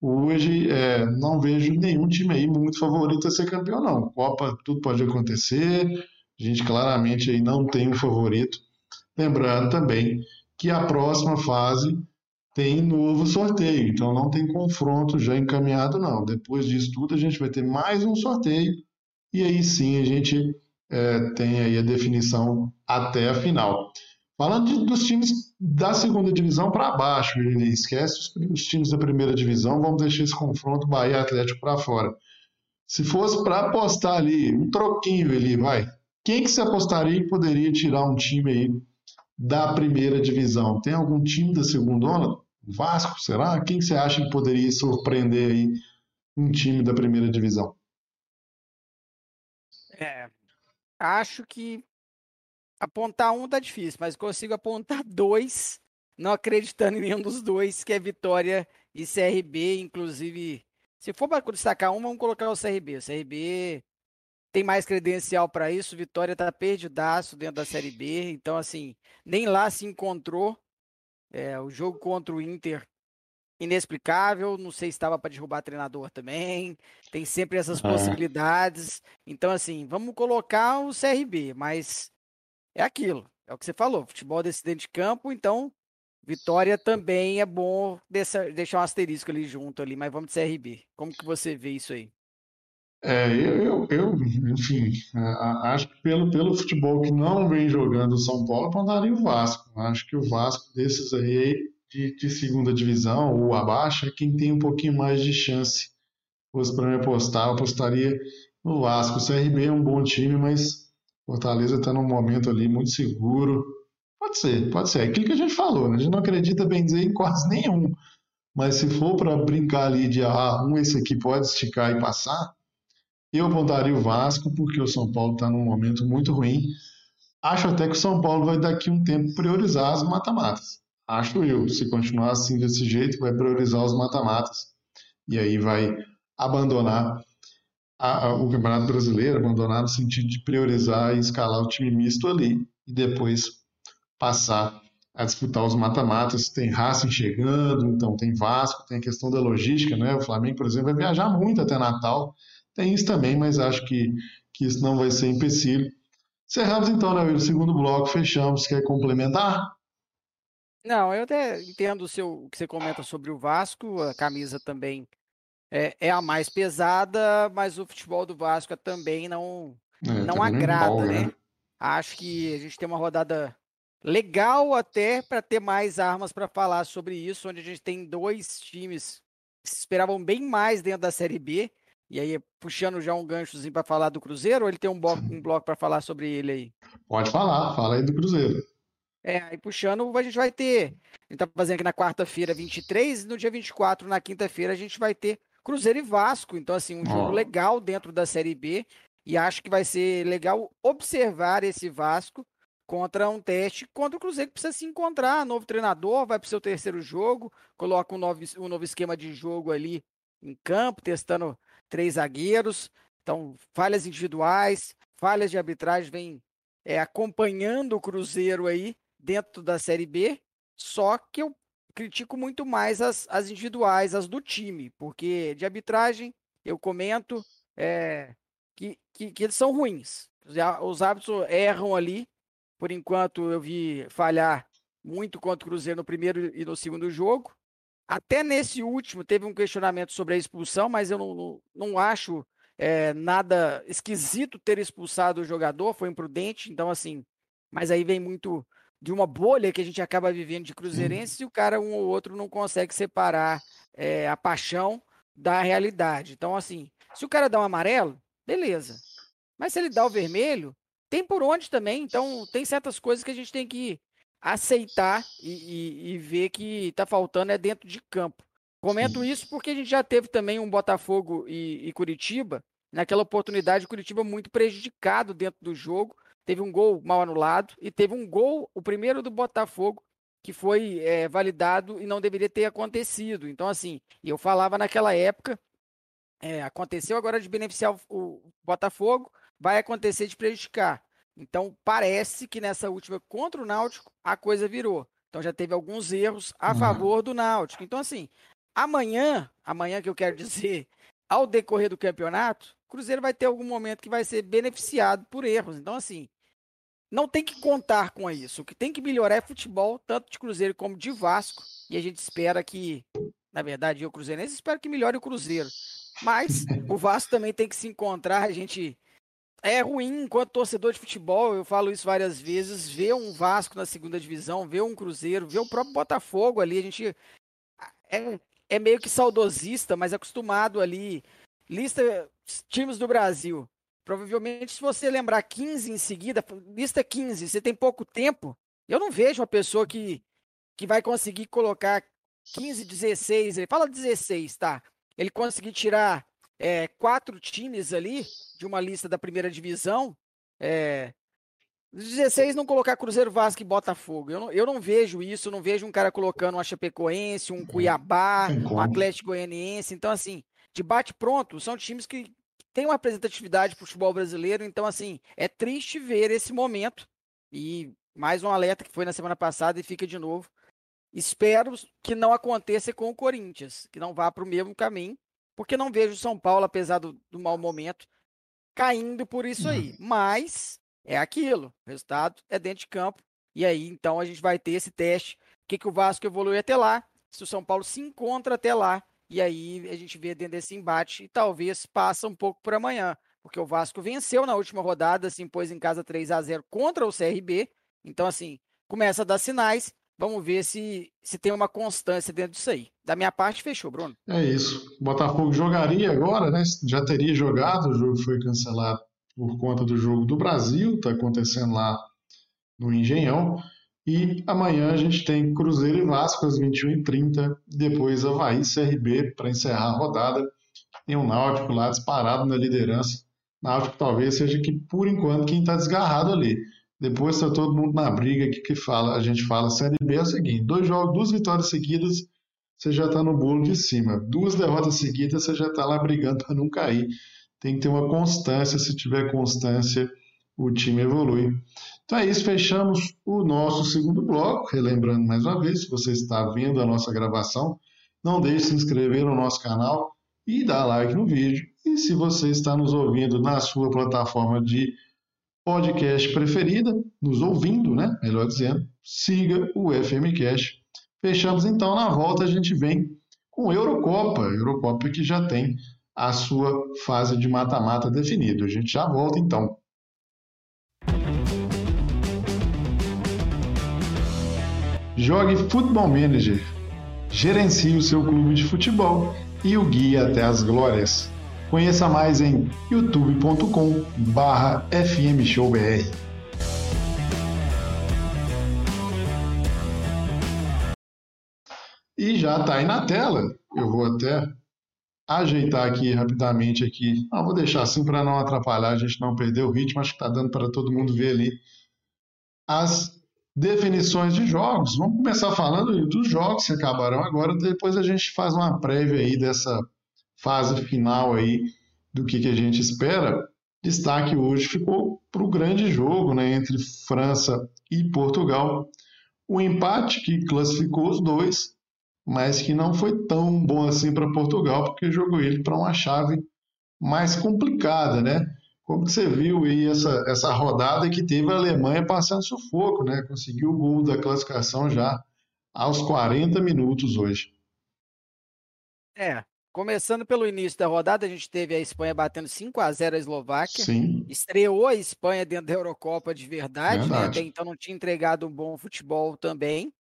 Hoje é, não vejo nenhum time aí muito favorito a ser campeão, não. Copa, tudo pode acontecer. A gente claramente aí não tem um favorito. Lembrando também que a próxima fase tem novo sorteio, então não tem confronto já encaminhado, não. Depois disso tudo, a gente vai ter mais um sorteio e aí sim a gente é, tem aí a definição até a final. Falando de, dos times da segunda divisão para baixo, ele esquece os, os, times da primeira divisão, vamos deixar esse confronto Bahia Atlético para fora. Se fosse para apostar ali, um troquinho ali, vai. Quem que você apostaria que poderia tirar um time aí da primeira divisão? Tem algum time da segunda onda? Vasco, será? Quem você acha que poderia surpreender aí um time da primeira divisão? É, acho que apontar um tá difícil, mas consigo apontar dois, não acreditando em nenhum dos dois, que é Vitória e CRB, inclusive, se for para destacar um, vamos colocar o CRB. O CRB tem mais credencial para isso, Vitória tá perdidaço dentro da Série B, então assim, nem lá se encontrou é, o jogo contra o Inter, inexplicável. Não sei se estava para derrubar treinador também. Tem sempre essas é. possibilidades. Então, assim, vamos colocar o CRB, mas é aquilo. É o que você falou. Futebol dentro de campo, então vitória também é bom deixar um asterisco ali junto ali, mas vamos de CRB. Como que você vê isso aí? É, eu, eu, enfim, acho que pelo, pelo futebol que não vem jogando o São Paulo, apontaria o Vasco. Acho que o Vasco desses aí de, de segunda divisão ou abaixo é quem tem um pouquinho mais de chance. Fosse para me apostar, eu apostaria no Vasco. O CRB é um bom time, mas Fortaleza está num momento ali muito seguro. Pode ser, pode ser. É aquilo que a gente falou, né? A gente não acredita bem dizer em quase nenhum. Mas se for para brincar ali de ah, um esse aqui pode esticar e passar, eu apontaria o Vasco, porque o São Paulo está num momento muito ruim. Acho até que o São Paulo vai daqui um tempo priorizar as mata-matas. Acho eu. Se continuar assim desse jeito, vai priorizar os mata-matas. E aí vai abandonar a, a, o Campeonato Brasileiro, abandonar no sentido de priorizar e escalar o time misto ali e depois passar a disputar os mata-matas. Tem Racing chegando, então tem Vasco, tem a questão da logística, né? O Flamengo, por exemplo, vai viajar muito até Natal tem isso também, mas acho que, que isso não vai ser empecilho. Cerramos então, né, o segundo bloco, fechamos. Quer complementar? Não, eu até entendo o, seu, o que você comenta sobre o Vasco, a camisa também é, é a mais pesada, mas o futebol do Vasco também não, é, não agrada, né? né? Acho que a gente tem uma rodada legal até para ter mais armas para falar sobre isso, onde a gente tem dois times que se esperavam bem mais dentro da Série B e aí, puxando já um ganchozinho para falar do Cruzeiro, ou ele tem um bloco, um bloco para falar sobre ele aí? Pode falar, fala aí do Cruzeiro. É, aí puxando, a gente vai ter. A gente tá fazendo aqui na quarta-feira 23, e no dia 24, na quinta-feira, a gente vai ter Cruzeiro e Vasco. Então, assim, um jogo oh. legal dentro da Série B. E acho que vai ser legal observar esse Vasco contra um teste contra o Cruzeiro que precisa se encontrar. Novo treinador, vai para o seu terceiro jogo, coloca um novo, um novo esquema de jogo ali em campo, testando três zagueiros. Então, falhas individuais, falhas de arbitragem vem é, acompanhando o Cruzeiro aí dentro da Série B. Só que eu critico muito mais as, as individuais, as do time, porque de arbitragem eu comento é, que, que, que, eles são ruins. Os árbitros erram ali. Por enquanto eu vi falhar muito contra o Cruzeiro no primeiro e no segundo jogo. Até nesse último teve um questionamento sobre a expulsão, mas eu não, não, acho é, nada esquisito ter expulsado o jogador, foi imprudente, então assim, mas aí vem muito de uma bolha que a gente acaba vivendo de cruzeirense e o cara, um ou outro, não consegue separar é, a paixão da realidade. Então, assim, se o cara dá um amarelo, beleza. Mas se ele dá o vermelho, tem por onde também. Então, tem certas coisas que a gente tem que aceitar e, e, e ver que está faltando é dentro de campo. Comento isso porque a gente já teve também um Botafogo e, e Curitiba, naquela oportunidade, o Curitiba muito prejudicado dentro do jogo, teve um gol mal anulado e teve um gol, o primeiro do Botafogo, que foi é, validado e não deveria ter acontecido. Então, assim, eu falava naquela época é, aconteceu agora de beneficiar o, Botafogo, vai acontecer de prejudicar. Então parece que nessa última contra o Náutico a coisa virou. Então já teve alguns erros a uhum. favor do Náutico. Então assim, amanhã, amanhã que eu quero dizer, ao decorrer do campeonato, o Cruzeiro vai ter algum momento que vai ser beneficiado por erros. Então assim, não tem que contar com isso. O que tem que melhorar é futebol, tanto de Cruzeiro como de Vasco. E a gente espera que, na verdade, eu Cruzeirense espero que melhore o Cruzeiro. Mas o Vasco também tem que se encontrar. A gente é ruim enquanto torcedor de futebol, eu falo isso várias vezes, ver um Vasco na segunda divisão, ver um Cruzeiro, ver o próprio Botafogo ali, a gente é, é meio que saudosista, mas acostumado ali. Lista times do Brasil. Provavelmente, se você lembrar 15 em seguida, lista 15, você tem pouco tempo, eu não vejo uma pessoa que, que vai conseguir colocar 15, 16, ele fala 16, tá? Ele conseguir tirar é, quatro times ali de uma lista da primeira divisão, é, 16 não colocar Cruzeiro, Vasco e Botafogo. Eu não, eu não vejo isso, não vejo um cara colocando um Chapecoense, um Cuiabá, um Atlético Goianiense. Então, assim, de bate pronto, são times que têm uma representatividade para o futebol brasileiro. Então, assim, é triste ver esse momento. E mais um alerta que foi na semana passada e fica de novo. Espero que não aconteça com o Corinthians, que não vá para o mesmo caminho porque não vejo o São Paulo, apesar do, do mau momento, caindo por isso aí. Uhum. Mas é aquilo, o resultado é dentro de campo. E aí, então, a gente vai ter esse teste. O que, que o Vasco evolui até lá, se o São Paulo se encontra até lá. E aí a gente vê dentro desse embate e talvez passa um pouco por amanhã. Porque o Vasco venceu na última rodada, se impôs em casa 3 a 0 contra o CRB. Então, assim, começa a dar sinais. Vamos ver se, se tem uma constância dentro disso aí. Da minha parte, fechou, Bruno. É isso. O Botafogo jogaria agora, né? Já teria jogado, o jogo foi cancelado por conta do jogo do Brasil, está acontecendo lá no Engenhão. E amanhã a gente tem Cruzeiro e Vasco às 21h30, depois Havaí e CRB para encerrar a rodada. Tem um Náutico lá disparado na liderança. Náutico talvez seja que, por enquanto, quem está desgarrado ali. Depois está todo mundo na briga que, que fala, a gente fala Série B é o seguinte: dois jogos, duas vitórias seguidas, você já está no bolo de cima. Duas derrotas seguidas, você já está lá brigando para não cair. Tem que ter uma constância. Se tiver constância, o time evolui. Então é isso, fechamos o nosso segundo bloco. Relembrando mais uma vez, se você está vendo a nossa gravação, não deixe de se inscrever no nosso canal e dar like no vídeo. E se você está nos ouvindo na sua plataforma de podcast preferida, nos ouvindo, né? Melhor dizendo, siga o FMCast. Fechamos então, na volta a gente vem com Eurocopa, Eurocopa que já tem a sua fase de mata-mata definida. A gente já volta então. Jogue Futebol Manager. Gerencie o seu clube de futebol e o guie até as glórias. Conheça mais em youtube.com/fmshowbr. E já está aí na tela. Eu vou até ajeitar aqui rapidamente aqui. Vou deixar assim para não atrapalhar, a gente não perder o ritmo. Acho que está dando para todo mundo ver ali as definições de jogos. Vamos começar falando dos jogos que acabaram agora. Depois a gente faz uma prévia aí dessa fase final aí do que, que a gente espera, destaque hoje ficou para o grande jogo né, entre França e Portugal. O empate que classificou os dois, mas que não foi tão bom assim para Portugal, porque jogou ele para uma chave mais complicada, né? Como você viu aí essa, essa rodada que teve a Alemanha passando sufoco, né? Conseguiu o gol da classificação já aos 40 minutos hoje. É, Começando pelo início da rodada, a gente teve a Espanha batendo 5 a 0 a Eslováquia. Sim. Estreou a Espanha dentro da Eurocopa de verdade, verdade. né? Até então não tinha entregado um bom futebol também.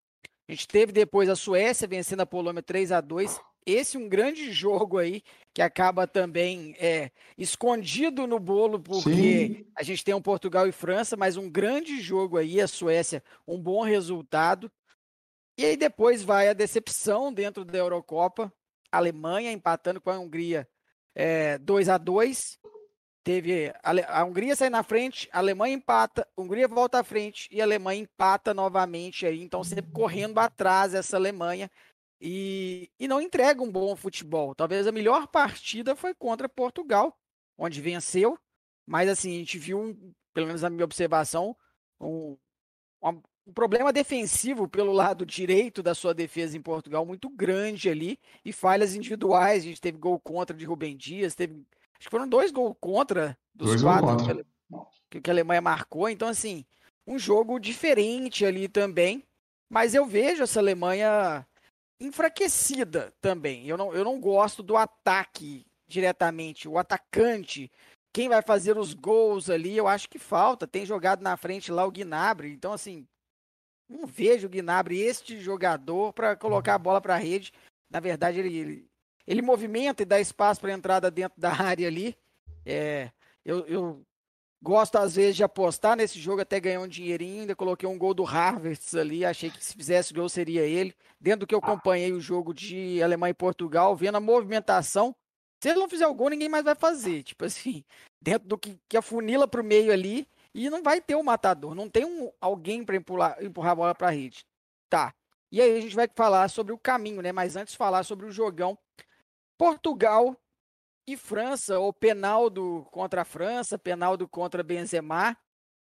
A gente teve depois a Suécia vencendo a Polônia 3 a 2 Esse um grande jogo aí, que acaba também é, escondido no bolo, porque Sim. a gente tem um Portugal e França, mas um grande jogo aí, a Suécia, um bom resultado. E aí depois vai a decepção dentro da Eurocopa, Alemanha empatando com a Hungria é, 2 a 2 Teve a, a Hungria sai na frente, a Alemanha empata, a Hungria volta à frente e a Alemanha empata novamente aí. Então, sempre correndo atrás essa Alemanha. E, e não entrega um bom futebol. Talvez a melhor partida foi contra Portugal, onde venceu, mas assim, a gente viu, um, pelo menos na minha observação, um, um problema defensivo pelo lado direito da sua defesa em Portugal muito grande ali e falhas individuais. A gente teve gol contra de Rubem Dias, teve acho que foram dois gols contra dos dois quatro contra. Que, que, a Alemanha marcou. Então assim, um jogo diferente ali também. Mas eu vejo essa Alemanha enfraquecida também. Eu não, eu não gosto do ataque diretamente, o atacante. Quem vai fazer os gols ali, eu acho que falta. Tem jogado na frente lá o Gnabry. Então, assim, não vejo o Gnabry, este jogador, para colocar a bola para a rede. Na verdade, ele, ele, ele, movimenta e dá espaço para entrada dentro da área ali. É, eu, eu, gosto, às vezes, de apostar nesse jogo, até ganhar um dinheirinho. Ainda coloquei um gol do Harvard ali. Achei que se fizesse gol seria ele. Dentro do que eu acompanhei o jogo de Alemanha e Portugal, vendo a movimentação. Se ele não fizer o gol, ninguém mais vai fazer. Tipo assim, dentro do que, que afunila para o meio ali e não vai ter um matador, não tem um, alguém para empurrar, empurrar a bola para a rede. Tá. E aí a gente vai falar sobre o caminho, né? Mas antes falar sobre o jogão Portugal e França, ou Penaldo contra a França, Penaldo contra Benzema.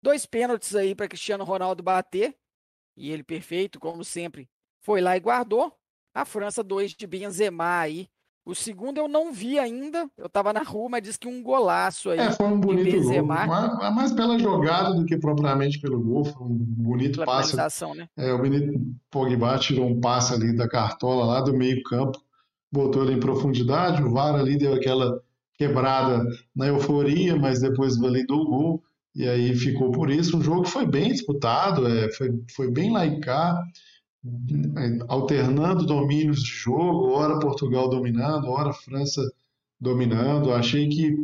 Dois pênaltis aí para Cristiano Ronaldo bater. E ele perfeito, como sempre, foi lá e guardou. A França, dois de Benzema aí, o segundo eu não vi ainda. Eu tava na rua, mas disse que um golaço aí. É, foi um bonito Benzema. gol. É mais pela jogada do que propriamente pelo gol. Foi um bonito passe. Né? É, o Benito Pogba tirou um passe ali da cartola lá do meio campo, botou ele em profundidade. O VAR ali deu aquela quebrada na euforia, mas depois validou o gol. E aí ficou por isso. O jogo foi bem disputado, é, foi, foi bem laicar alternando domínios de jogo, ora Portugal dominando, ora França dominando. Achei que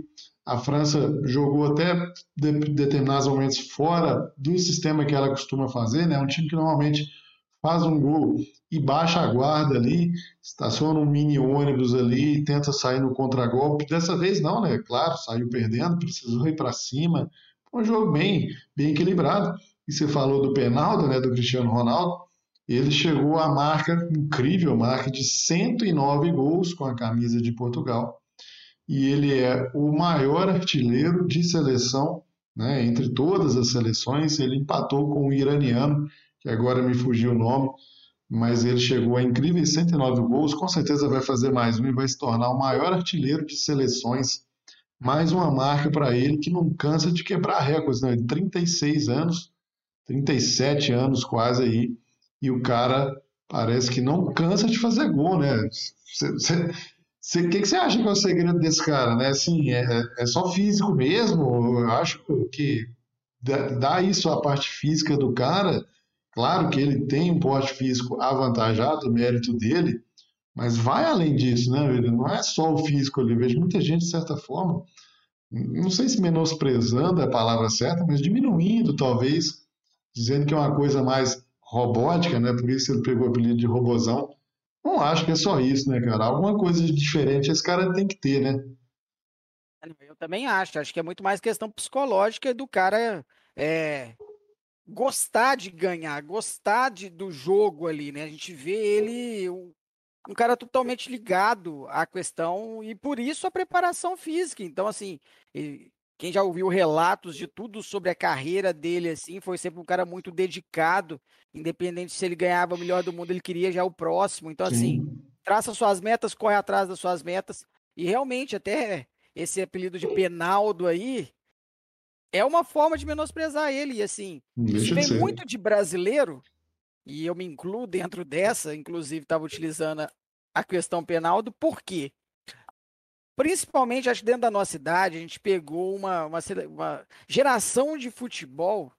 a França jogou até de, determinados momentos fora do sistema que ela costuma fazer, né? Um time que normalmente faz um gol e baixa a guarda ali, estaciona um mini ônibus ali e tenta sair no contragolpe. Dessa vez não, né? Claro, saiu perdendo, precisou ir para cima. Um jogo bem, bem equilibrado. E você falou do Penaldo, né, do Cristiano Ronaldo ele chegou à marca, incrível marca, de 109 gols com a camisa de Portugal. E ele é o maior artilheiro de seleção, né, entre todas as seleções. Ele empatou com o iraniano, que agora me fugiu o nome, mas ele chegou a incríveis 109 gols. Com certeza vai fazer mais um e vai se tornar o maior artilheiro de seleções. Mais uma marca para ele que não cansa de quebrar recordes, né? 36 anos, 37 anos quase aí e o cara parece que não cansa de fazer gol, né? O que, você acha que é o segredo desse cara, né? Assim, é, é só físico mesmo? Eu acho que dá isso à parte física do cara. Claro que ele tem um porte físico avantajado, mérito dele, mas vai além disso, né? Não é só o físico ali. Eu vejo muita gente, de certa forma, não sei se menosprezando é a palavra certa, mas diminuindo, talvez, dizendo que é uma coisa mais robótica, né? Por isso ele pegou o apelido de robozão. Não acho que é só isso, né, cara? Alguma coisa de diferente esse cara tem que ter, né? Eu também acho. Acho que é muito mais questão psicológica do cara é, gostar de ganhar, gostar de, do jogo ali, né? A gente vê ele um, um cara totalmente ligado à questão e por isso a preparação física. Então, assim, ele, quem já ouviu relatos de tudo sobre a carreira dele, assim, foi sempre um cara muito dedicado, independente se ele ganhava o melhor do mundo, ele queria já o próximo. Então, assim, Sim. assim, traça suas metas, corre atrás das suas metas. E realmente, até esse apelido de Penaldo aí é uma forma de menosprezar ele. E assim, Deixa isso vem muito de brasileiro, e eu me incluo dentro dessa, inclusive estava utilizando a questão Penaldo, por quê? Principalmente, acho que dentro da nossa cidade, a gente pegou uma, uma, uma geração de futebol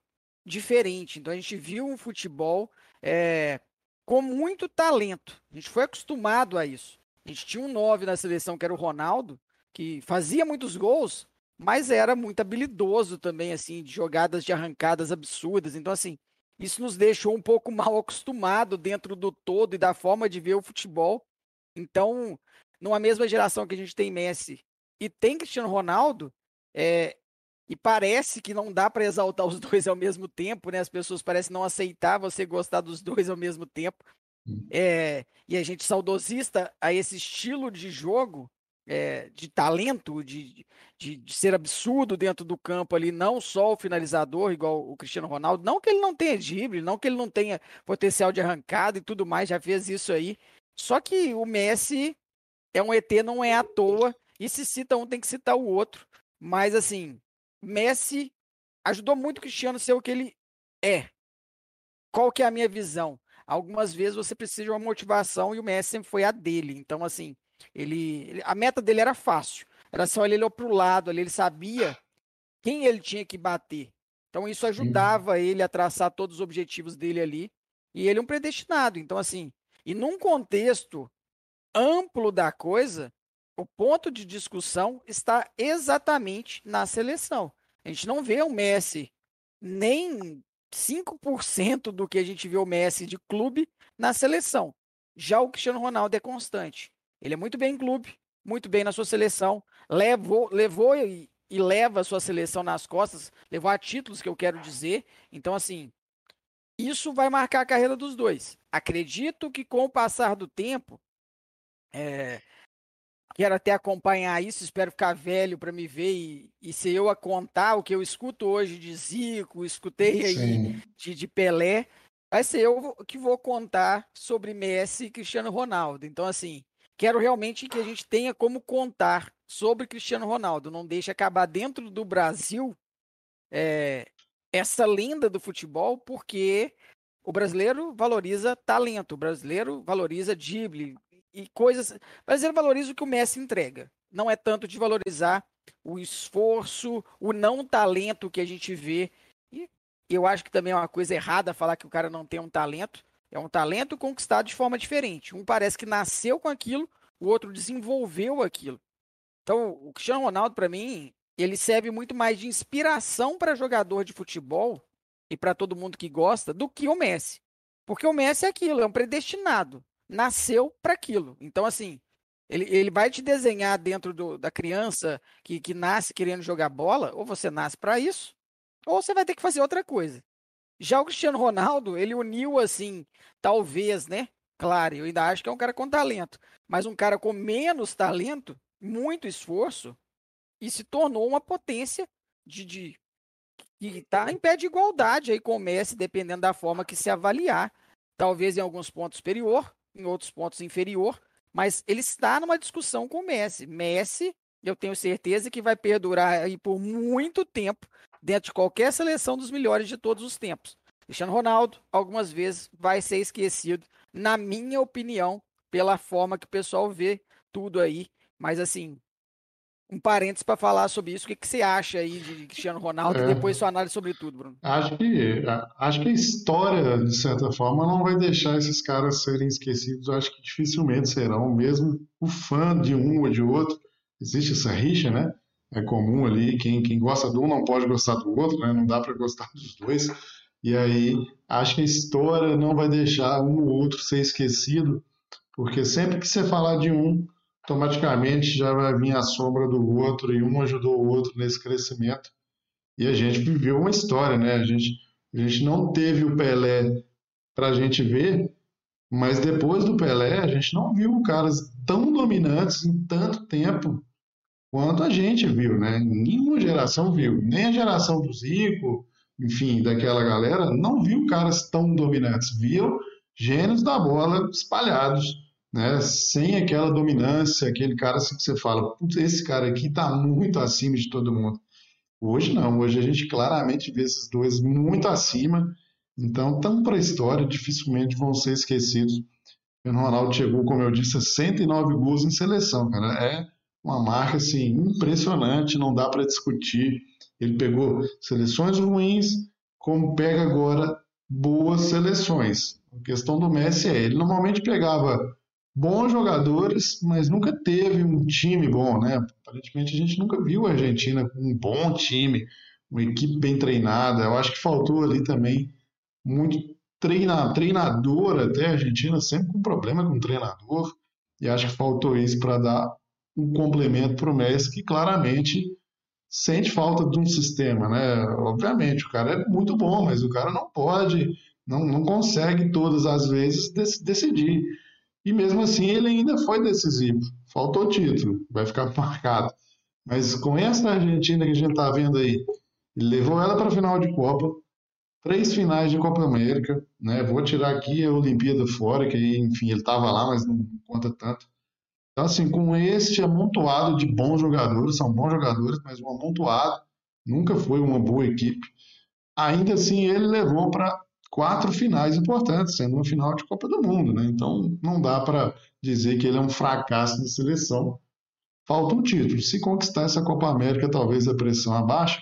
diferente. Então, a gente viu um futebol é, com muito talento. A gente foi acostumado a isso. A gente tinha um 9 na seleção, que era o Ronaldo, que fazia muitos gols, mas era muito habilidoso também, assim, de jogadas de arrancadas absurdas. Então, assim, isso nos deixou um pouco mal acostumado dentro do todo e da forma de ver o futebol. Então, numa mesma geração que a gente tem Messi e tem Cristiano Ronaldo, é, e parece que não dá para exaltar os dois ao mesmo tempo, né? As pessoas parecem não aceitar você gostar dos dois ao mesmo tempo. é, e a gente saudosista a esse estilo de jogo, é, de talento, de, de, de, ser absurdo dentro do campo ali, não só o finalizador, igual o Cristiano Ronaldo, não que ele não tenha drible, não que ele não tenha potencial de arrancada e tudo mais, já fez isso aí. Só que o Messi é um ET, não é à toa, e se cita um, tem que citar o outro. Mas assim, Messi ajudou muito o Cristiano a ser o que ele é. Qual que é a minha visão? Algumas vezes você precisa de uma motivação e o Messi sempre foi a dele. Então, assim, ele, a meta dele era fácil. Era só ele olhou para o lado ali, ele sabia quem ele tinha que bater. Então, isso ajudava ele a traçar todos os objetivos dele ali. E ele é um predestinado. Então, assim, e num contexto amplo da coisa, o ponto de discussão está exatamente na seleção. A gente não vê o Messi nem 5% do que a gente vê o Messi de clube na seleção. Já o Cristiano Ronaldo é constante. Ele é muito bem em clube, muito bem na sua seleção, levou, levou e, e leva a sua seleção nas costas, levou a títulos que eu quero dizer. Então, assim, isso vai marcar a carreira dos dois. Acredito que com o passar do tempo, é, Quero até acompanhar isso, espero ficar velho para me ver e, e ser eu a contar o que eu escuto hoje de Zico, escutei aí de, de, Pelé. Vai ser eu que vou contar sobre Messi e Cristiano Ronaldo. Então, assim, quero realmente que a gente tenha como contar sobre Cristiano Ronaldo. Não deixe acabar dentro do Brasil é, essa lenda do futebol, porque o brasileiro valoriza talento, o brasileiro valoriza drible, e coisas. Mas ele valoriza o que o Messi entrega. Não é tanto de valorizar o esforço, o não talento que a gente vê. E eu acho que também é uma coisa errada falar que o cara não tem um talento. É um talento conquistado de forma diferente. Um parece que nasceu com aquilo, o outro desenvolveu aquilo. Então, o Cristiano Ronaldo, para mim, ele serve muito mais de inspiração para jogador de futebol e para todo mundo que gosta do que o Messi. Porque o Messi é aquilo, é um predestinado nasceu para aquilo. Então, assim, ele, ele vai te desenhar dentro do, da criança que, que nasce querendo jogar bola, ou você nasce para isso, ou você vai ter que fazer outra coisa. Já o Cristiano Ronaldo, ele uniu assim, talvez, né? Claro, eu ainda acho que é um cara com talento, mas um cara com menos talento, muito esforço, e se tornou uma potência de, de que está em pé de igualdade aí com o Messi, dependendo da forma que se avaliar. Talvez em alguns pontos superior, em outros pontos inferior, mas ele está numa discussão com o Messi. Messi, eu tenho certeza que vai perdurar aí por muito tempo dentro de qualquer seleção dos melhores de todos os tempos. Cristiano Ronaldo, algumas vezes, vai ser esquecido, na minha opinião, pela forma que o pessoal vê tudo aí. Mas assim, um parênteses para falar sobre isso. O que, que você acha aí de Cristiano Ronaldo é. e depois sua análise sobre tudo, Bruno? Acho que, acho que a história, de certa forma, não vai deixar esses caras serem esquecidos. Acho que dificilmente serão, mesmo o fã de um ou de outro. Existe essa rixa, né? É comum ali, quem, quem gosta de um não pode gostar do outro, né? Não dá para gostar dos dois. E aí, acho que a história não vai deixar um ou outro ser esquecido, porque sempre que você falar de um, automaticamente já vai vir a sombra do outro e um ajudou o outro nesse crescimento. E a gente viveu uma história, né? A gente, a gente não teve o Pelé para a gente ver, mas depois do Pelé a gente não viu caras tão dominantes em tanto tempo quanto a gente viu, né? Nenhuma geração viu, nem a geração do Zico, enfim, daquela galera, não viu caras tão dominantes, viu gênios da bola espalhados né, sem aquela dominância, aquele cara assim que você fala, esse cara aqui está muito acima de todo mundo. Hoje não, hoje a gente claramente vê esses dois muito acima, então estão para a história, dificilmente vão ser esquecidos. O Ronaldo chegou, como eu disse, a 109 gols em seleção, cara, é uma marca assim impressionante, não dá para discutir. Ele pegou seleções ruins, como pega agora boas seleções. A questão do Messi é, ele normalmente pegava bons jogadores, mas nunca teve um time bom, né? Aparentemente a gente nunca viu a Argentina com um bom time, uma equipe bem treinada. Eu acho que faltou ali também muito treina, treinador até a Argentina sempre com problema com treinador e acho que faltou isso para dar um complemento para o Messi que claramente sente falta de um sistema, né? Obviamente o cara é muito bom, mas o cara não pode Não, não consegue todas as vezes decidir. E mesmo assim ele ainda foi decisivo. Faltou título, vai ficar marcado. Mas com essa Argentina que a gente está vendo aí, ele levou ela para a final de Copa, três finais de Copa América, né? Vou tirar aqui a Olimpíada fora, que enfim, ele estava lá, mas não conta tanto. Então, assim, com este amontoado de bons jogadores, são bons jogadores, mas um amontoado, nunca foi uma boa equipe. Ainda assim, ele levou para quatro finais importantes, sendo uma final de Copa do Mundo, né? Então, não dá para dizer que ele é um fracasso de seleção. Falta um título. Se conquistar essa Copa América, talvez a pressão abaixe.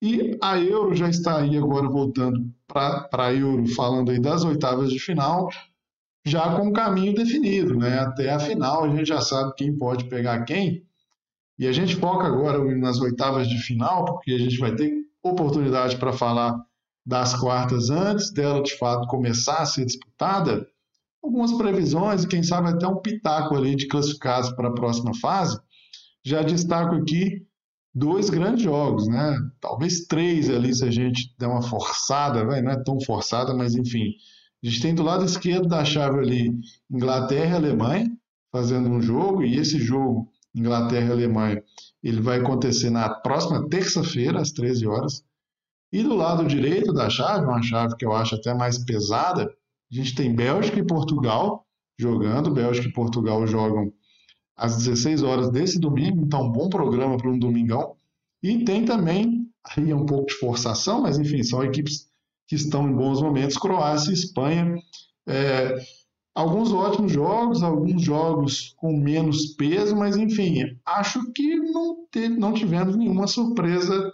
E a Euro já está aí agora voltando para a Euro, falando aí das oitavas de final, já com o caminho definido, né? Até a final a gente já sabe quem pode pegar quem. E a gente foca agora nas oitavas de final, porque a gente vai ter oportunidade para falar das quartas antes dela de fato começar a ser disputada algumas previsões e quem sabe até um pitaco ali de classificados para a próxima fase. Já destaco aqui dois grandes jogos, né? Talvez três ali se a gente der uma forçada, vai, não é tão forçada, mas enfim. A gente tem do lado esquerdo da chave ali Inglaterra e Alemanha fazendo um jogo e esse jogo Inglaterra e Alemanha ele vai acontecer na próxima terça-feira às 13 horas. E do lado direito da chave, uma chave que eu acho até mais pesada, a gente tem Bélgica e Portugal jogando. Bélgica e Portugal jogam às 16 horas desse domingo, então bom programa para um domingão. E tem também, aí é um pouco de forçação, mas enfim, são equipes que estão em bons momentos, Croácia e Espanha. É, alguns ótimos jogos, alguns jogos com menos peso, mas enfim, acho que não, não tivemos nenhuma surpresa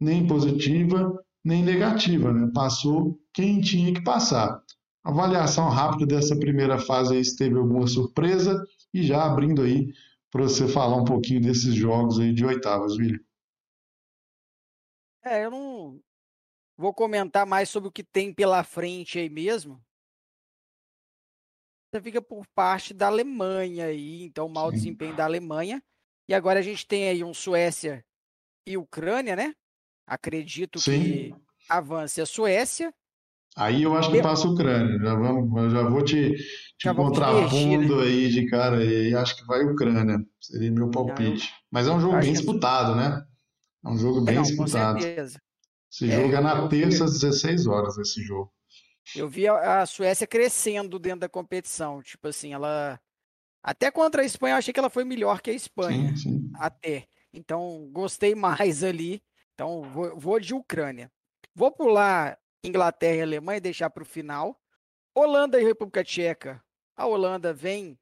nem positiva, nem negativa. Né? Passou quem tinha que passar. Avaliação rápida dessa primeira fase aí, se teve alguma surpresa e já abrindo aí para você falar um pouquinho desses jogos aí de oitavas, William. É, eu não vou comentar mais sobre o que tem pela frente aí mesmo. Você fica por parte da Alemanha aí, então mau desempenho da Alemanha. E agora a gente tem aí um Suécia e Ucrânia, né? Acredito Sim. que avance a Suécia Aí eu acho que passa a Ucrânia. Já, vamos, já vou te, te contrapondo né? aí de cara e acho que vai Ucrânia. Seria meu palpite. Mas é um jogo bem disputado, né? É um jogo bem Não, disputado. Esse é, jogo é na terça às 16 horas, esse jogo. Eu vi a, a Suécia crescendo dentro da competição. Tipo assim, ela. Até contra a Espanha, eu achei que ela foi melhor que a Espanha. Sim, sim. Até. Então, gostei mais ali. Então, vou, vou de Ucrânia. Vou pular Inglaterra e Alemanha e deixar para o final. Holanda e República Tcheca. A Holanda vem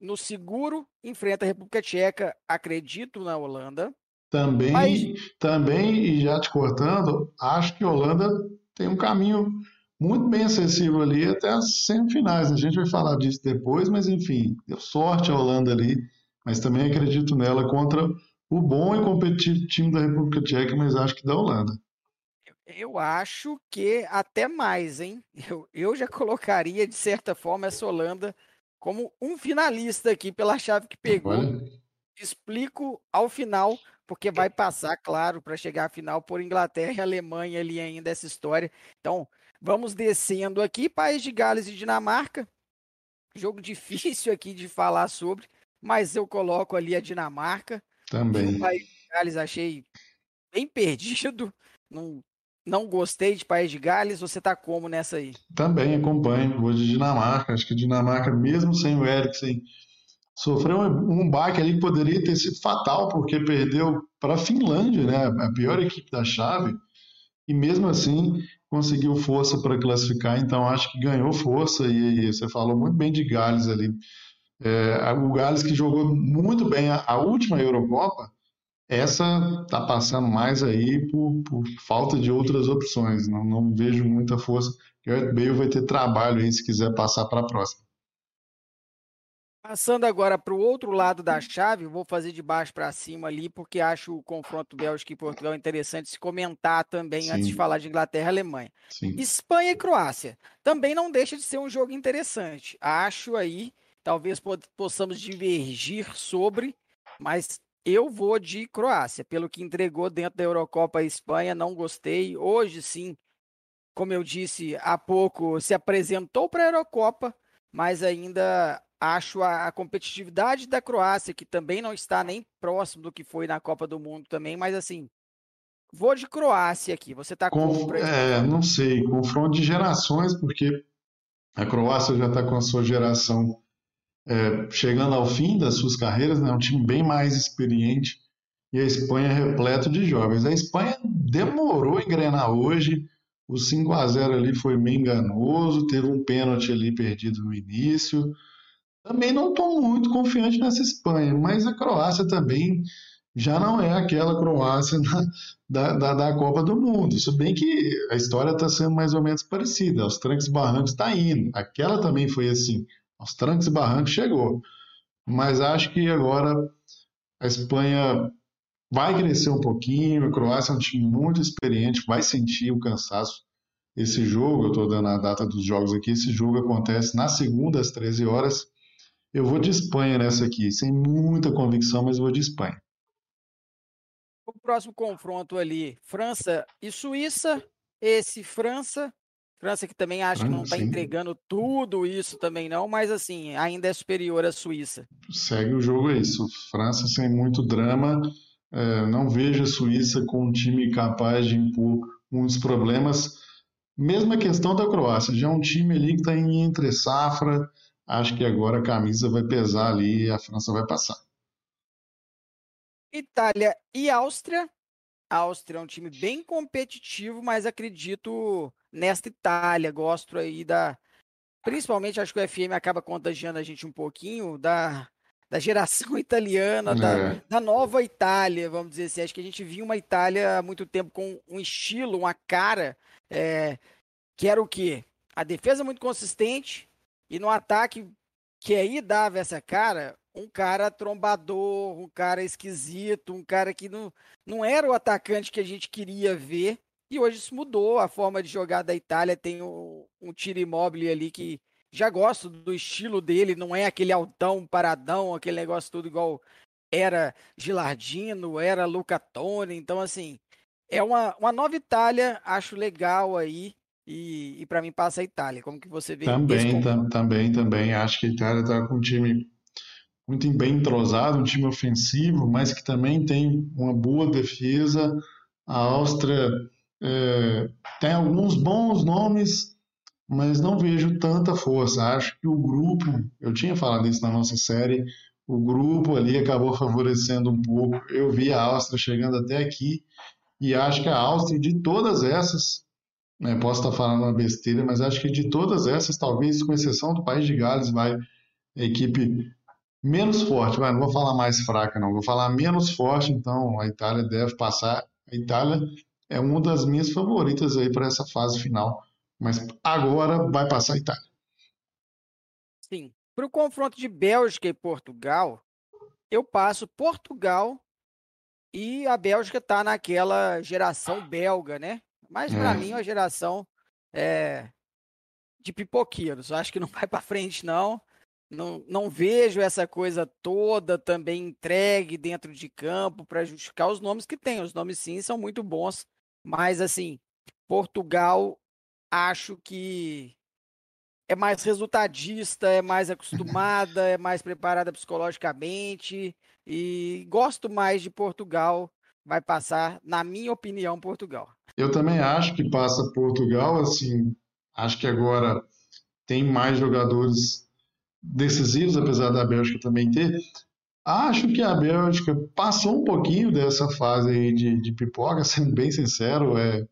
no seguro, enfrenta a República Tcheca, acredito na Holanda. Também, Mas... também, e já te cortando, acho que a Holanda tem um caminho muito bem acessível ali até as semifinais. A gente vai falar disso depois, mas enfim, deu sorte a Holanda ali, mas também acredito nela contra o bom e competitivo time da República Tcheca, mas acho que da Holanda. Eu acho que até mais, hein? Eu, eu já colocaria, de certa forma, essa Holanda como um finalista aqui pela chave que pegou. Explico ao final, porque vai passar, claro, para chegar à final por Inglaterra e Alemanha ali ainda essa história. Então, vamos descendo aqui. País de Gales e Dinamarca. Jogo difícil aqui de falar sobre, mas eu coloco ali a Dinamarca. Também. O País de Gales achei bem perdido. Não não gostei de País de Gales, você tá como nessa aí? Também acompanho, vou de Dinamarca. Acho que Dinamarca, mesmo sem o Eriksen, sofreu um baque ali que poderia ter sido fatal, porque perdeu para a Finlândia, né? a pior equipe da chave, e mesmo assim conseguiu força para classificar, então acho que ganhou força, e, você falou muito bem de Gales ali. É, o Gales que jogou muito bem a, a última Eurocopa, essa está passando mais aí por, por, falta de outras opções. Não, não vejo muita força. Gareth Bale vai ter trabalho aí se quiser passar para a próxima. Passando agora para o outro lado da chave, vou fazer de baixo para cima ali, porque acho o confronto Bélgica e Portugal interessante se comentar também Sim. antes de falar de Inglaterra e Alemanha. Sim. Espanha e Croácia. Também não deixa de ser um jogo interessante. Acho aí, talvez possamos divergir sobre, mas eu vou de Croácia, pelo que entregou dentro da Eurocopa a Espanha, não gostei. Hoje sim, como eu disse há pouco, se apresentou para a Eurocopa, mas ainda acho a, a, competitividade da Croácia, que também não está nem próximo do que foi na Copa do Mundo também, mas assim, vou de Croácia aqui. Você está com. É, não sei, confronto de gerações, porque a Croácia já está com a sua geração é, chegando ao fim das suas carreiras, né? um time bem mais experiente, e a Espanha é repleto de jovens. A Espanha demorou a engrenar hoje, o 5 a 0 ali foi meio enganoso, teve um pênalti ali perdido no início. Também não estou muito confiante nessa Espanha, mas a Croácia também já não é aquela Croácia da, da, da Copa do Mundo. Se bem que a história está sendo mais ou menos parecida. Aos trancos e barrancos está indo. Aquela também foi assim. Aos trancos e barrancos chegou. Mas acho que agora a Espanha vai crescer um pouquinho. A Croácia é um time muito experiente, vai sentir o cansaço. Esse jogo, eu estou dando a data dos jogos aqui, esse jogo acontece na segunda às 13 horas eu vou de Espanha nessa aqui, sem muita convicção, mas vou de Espanha. O próximo confronto ali, França e Suíça. Esse França, França que também acho que não está entregando tudo isso também não, mas assim, ainda é superior à Suíça. Segue o jogo é isso. França sem muito drama. É, não vejo a Suíça com um time capaz de impor muitos problemas. Mesma questão da Croácia, já é um time ali que está em entre safra, acho que agora a camisa vai pesar ali e a França vai passar. Itália e Áustria. A Áustria é um time bem competitivo, mas acredito nesta Itália. Gosto aí da. Principalmente, acho que o FM acaba contagiando a gente um pouquinho da, da geração italiana, é. da, da nova Itália, vamos dizer assim. Acho que a gente viu uma Itália há muito tempo com um estilo, uma cara, é, que era o quê? A defesa muito consistente, e no ataque, que aí dava essa cara, um cara trombador, um cara esquisito, um cara que não, não era o atacante que a gente queria ver. E hoje isso mudou. A forma de jogar da Itália tem um, um tiro imóvel ali que já gosto do estilo dele, não é aquele altão, paradão, aquele negócio tudo igual era Gilardino, era Luca Toni. Então, assim, é uma, uma nova Itália, acho legal aí e, e para mim passa a Itália. Como que você vê Também, tam, também, também. Acho que a Itália está com um time muito bem entrosado, um time ofensivo, mas que também tem uma boa defesa. A Áustria é, tem alguns bons nomes, mas não vejo tanta força. Acho que o grupo, eu tinha falado isso na nossa série, o grupo ali acabou favorecendo um pouco. Eu vi a Áustria chegando até aqui e acho que a Áustria, de todas essas, né, posso estar falando uma besteira, mas acho que de todas essas, talvez com exceção do País de Gales, vai a equipe menos forte, não vou falar mais fraca, não, vou falar menos forte, então a Itália deve passar. A Itália é uma das minhas favoritas aí para essa fase final, mas agora vai passar a Itália. Sim. Para o confronto de Bélgica e Portugal, eu passo Portugal e a Bélgica está naquela geração belga, né? Mas para hum. mim, a geração é, de pipoqueiros. Acho que não vai para frente, não. não. Não vejo essa coisa toda também entregue dentro de campo para justificar os nomes que tem. Os nomes, sim, são muito bons. Mas, assim, Portugal, acho que é mais resultadista, é mais acostumada, é mais preparada psicologicamente. E gosto mais de Portugal. Vai passar, na minha opinião, Portugal. Eu também acho que passa Portugal, assim, acho que agora tem mais jogadores decisivos, apesar da Bélgica também ter. Acho que a Bélgica passou um pouquinho dessa fase aí de, de pipoca, sendo bem sincero. É,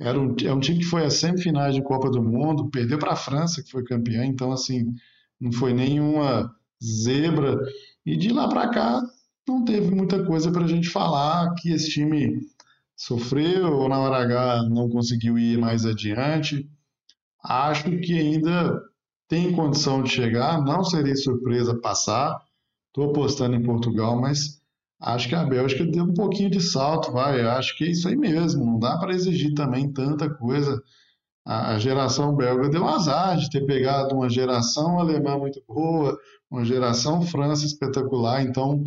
era um, é um time que foi a semifinais de Copa do Mundo, perdeu para a França, que foi campeã, então, assim, não foi nenhuma zebra. E de lá para cá, não teve muita coisa para a gente falar que esse time sofreu ou na hora H não conseguiu ir mais adiante. Acho que ainda tem condição de chegar, não seria surpresa passar. Estou apostando em Portugal, mas acho que a Bélgica deu um pouquinho de salto, vai. Acho que é isso aí mesmo. Não dá para exigir também tanta coisa. A geração belga deu azar de ter pegado uma geração alemã muito boa, uma geração França espetacular. Então,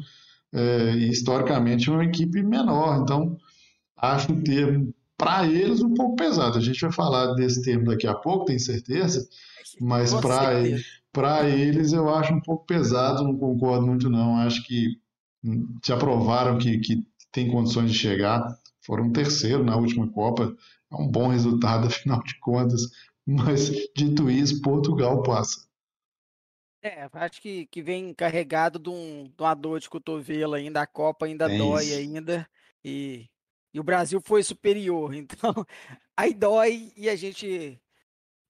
é, historicamente, é uma equipe menor. Então, acho ter para eles um pouco pesado. A gente vai falar desse termo daqui a pouco, tenho certeza, mas para eles eu acho um pouco pesado, não concordo muito não. Acho que se aprovaram que, que tem condições de chegar, foram um terceiro na última Copa, é um bom resultado, afinal de contas, mas dito isso, Portugal passa. É, acho que, que vem carregado de, um, de uma dor de cotovelo ainda, a Copa ainda é dói isso. ainda, e, e o Brasil foi superior, então aí dói e a gente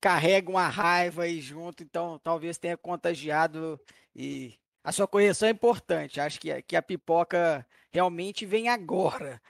carrega uma raiva aí junto, então talvez tenha contagiado e a sua correção é importante. Acho que, que a pipoca realmente vem agora.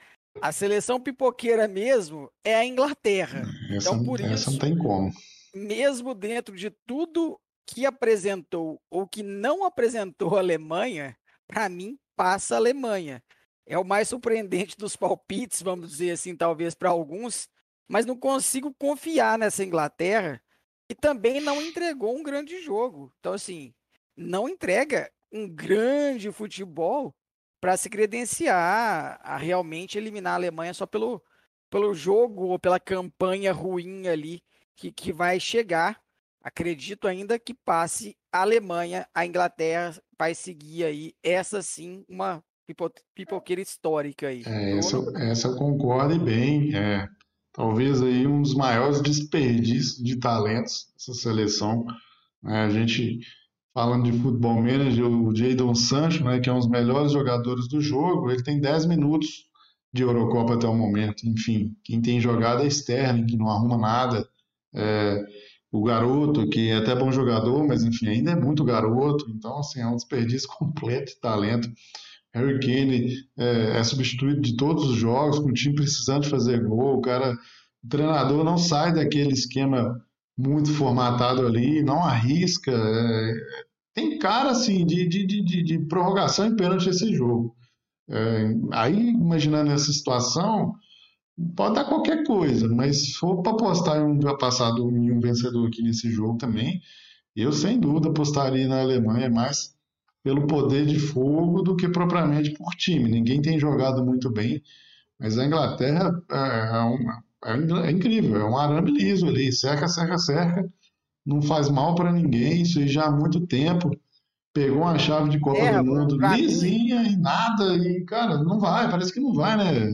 A seleção pipoqueira mesmo é a Inglaterra. Essa, então, por essa isso, não tem como. Mesmo dentro de tudo que apresentou ou que não apresentou a Alemanha, para mim passa a Alemanha. É o mais surpreendente dos palpites, vamos dizer assim, talvez para alguns, mas não consigo confiar nessa Inglaterra e também não entregou um grande jogo. Então, assim, não entrega um grande futebol para se credenciar a realmente eliminar a Alemanha só pelo, pelo jogo ou pela campanha ruim ali que, que vai chegar. Acredito ainda que passe a Alemanha, a Inglaterra vai seguir aí, essa sim, uma pipoqueira histórica aí. É, essa, essa eu concordo bem. É, talvez aí um dos maiores desperdícios de talentos essa seleção. É, a gente falando de futebol manager, o Jadon Sancho, né, que é um dos melhores jogadores do jogo, ele tem 10 minutos de Eurocopa até o momento. Enfim, quem tem jogado é Sterling, que não arruma nada. É, o garoto, que é até bom jogador, mas enfim, ainda é muito garoto. Então, assim, é um desperdício completo de talento. Harry Kane é, é substituído de todos os jogos, com o time precisando de fazer gol. O cara, o treinador não sai daquele esquema muito formatado ali, não arrisca. É, tem cara assim de, de, de, de, prorrogação e pênalti esse jogo. É, aí, imaginando essa situação, pode dar qualquer coisa, mas se for para apostar em um passado em um vencedor aqui nesse jogo também, eu sem dúvida apostaria na Alemanha mais pelo poder de fogo do que propriamente por time. Ninguém tem jogado muito bem, mas a Inglaterra é, é uma é, é incrível, é um arame liso ali, cerca, cerca, cerca, não faz mal para ninguém, isso aí já há muito tempo. Pegou uma chave de Copa é, do Mundo lisinha mim... e nada, e cara, não vai, parece que não vai, né?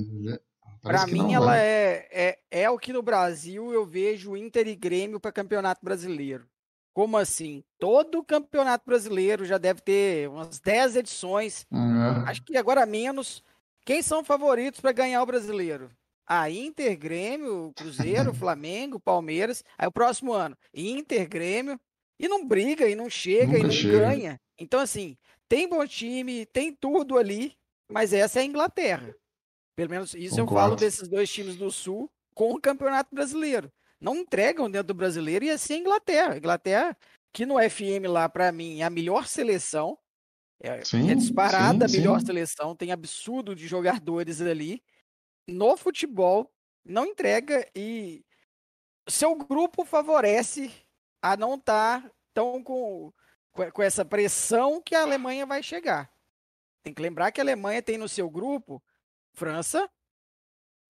Para mim, ela é, é, é o que no Brasil eu vejo Inter e Grêmio para Campeonato Brasileiro. Como assim? Todo campeonato brasileiro já deve ter umas 10 edições. Uhum. Acho que agora menos. Quem são favoritos para ganhar o brasileiro? a Inter, Grêmio, Cruzeiro, Flamengo, Palmeiras. Aí o próximo ano, Inter, Grêmio, e não briga, e não chega, Nunca e não chega. ganha. Então, assim, tem bom time, tem tudo ali, mas essa é a Inglaterra. Pelo menos isso Concordo. eu falo desses dois times do Sul com o Campeonato Brasileiro. Não entregam dentro do brasileiro e assim a Inglaterra. Inglaterra, que no FM lá, para mim, é a melhor seleção. É, sim, é disparada sim, a melhor sim. seleção, tem absurdo de jogadores ali no futebol não entrega e seu grupo favorece a não estar tá tão com, com essa pressão que a Alemanha vai chegar. Tem que lembrar que a Alemanha tem no seu grupo França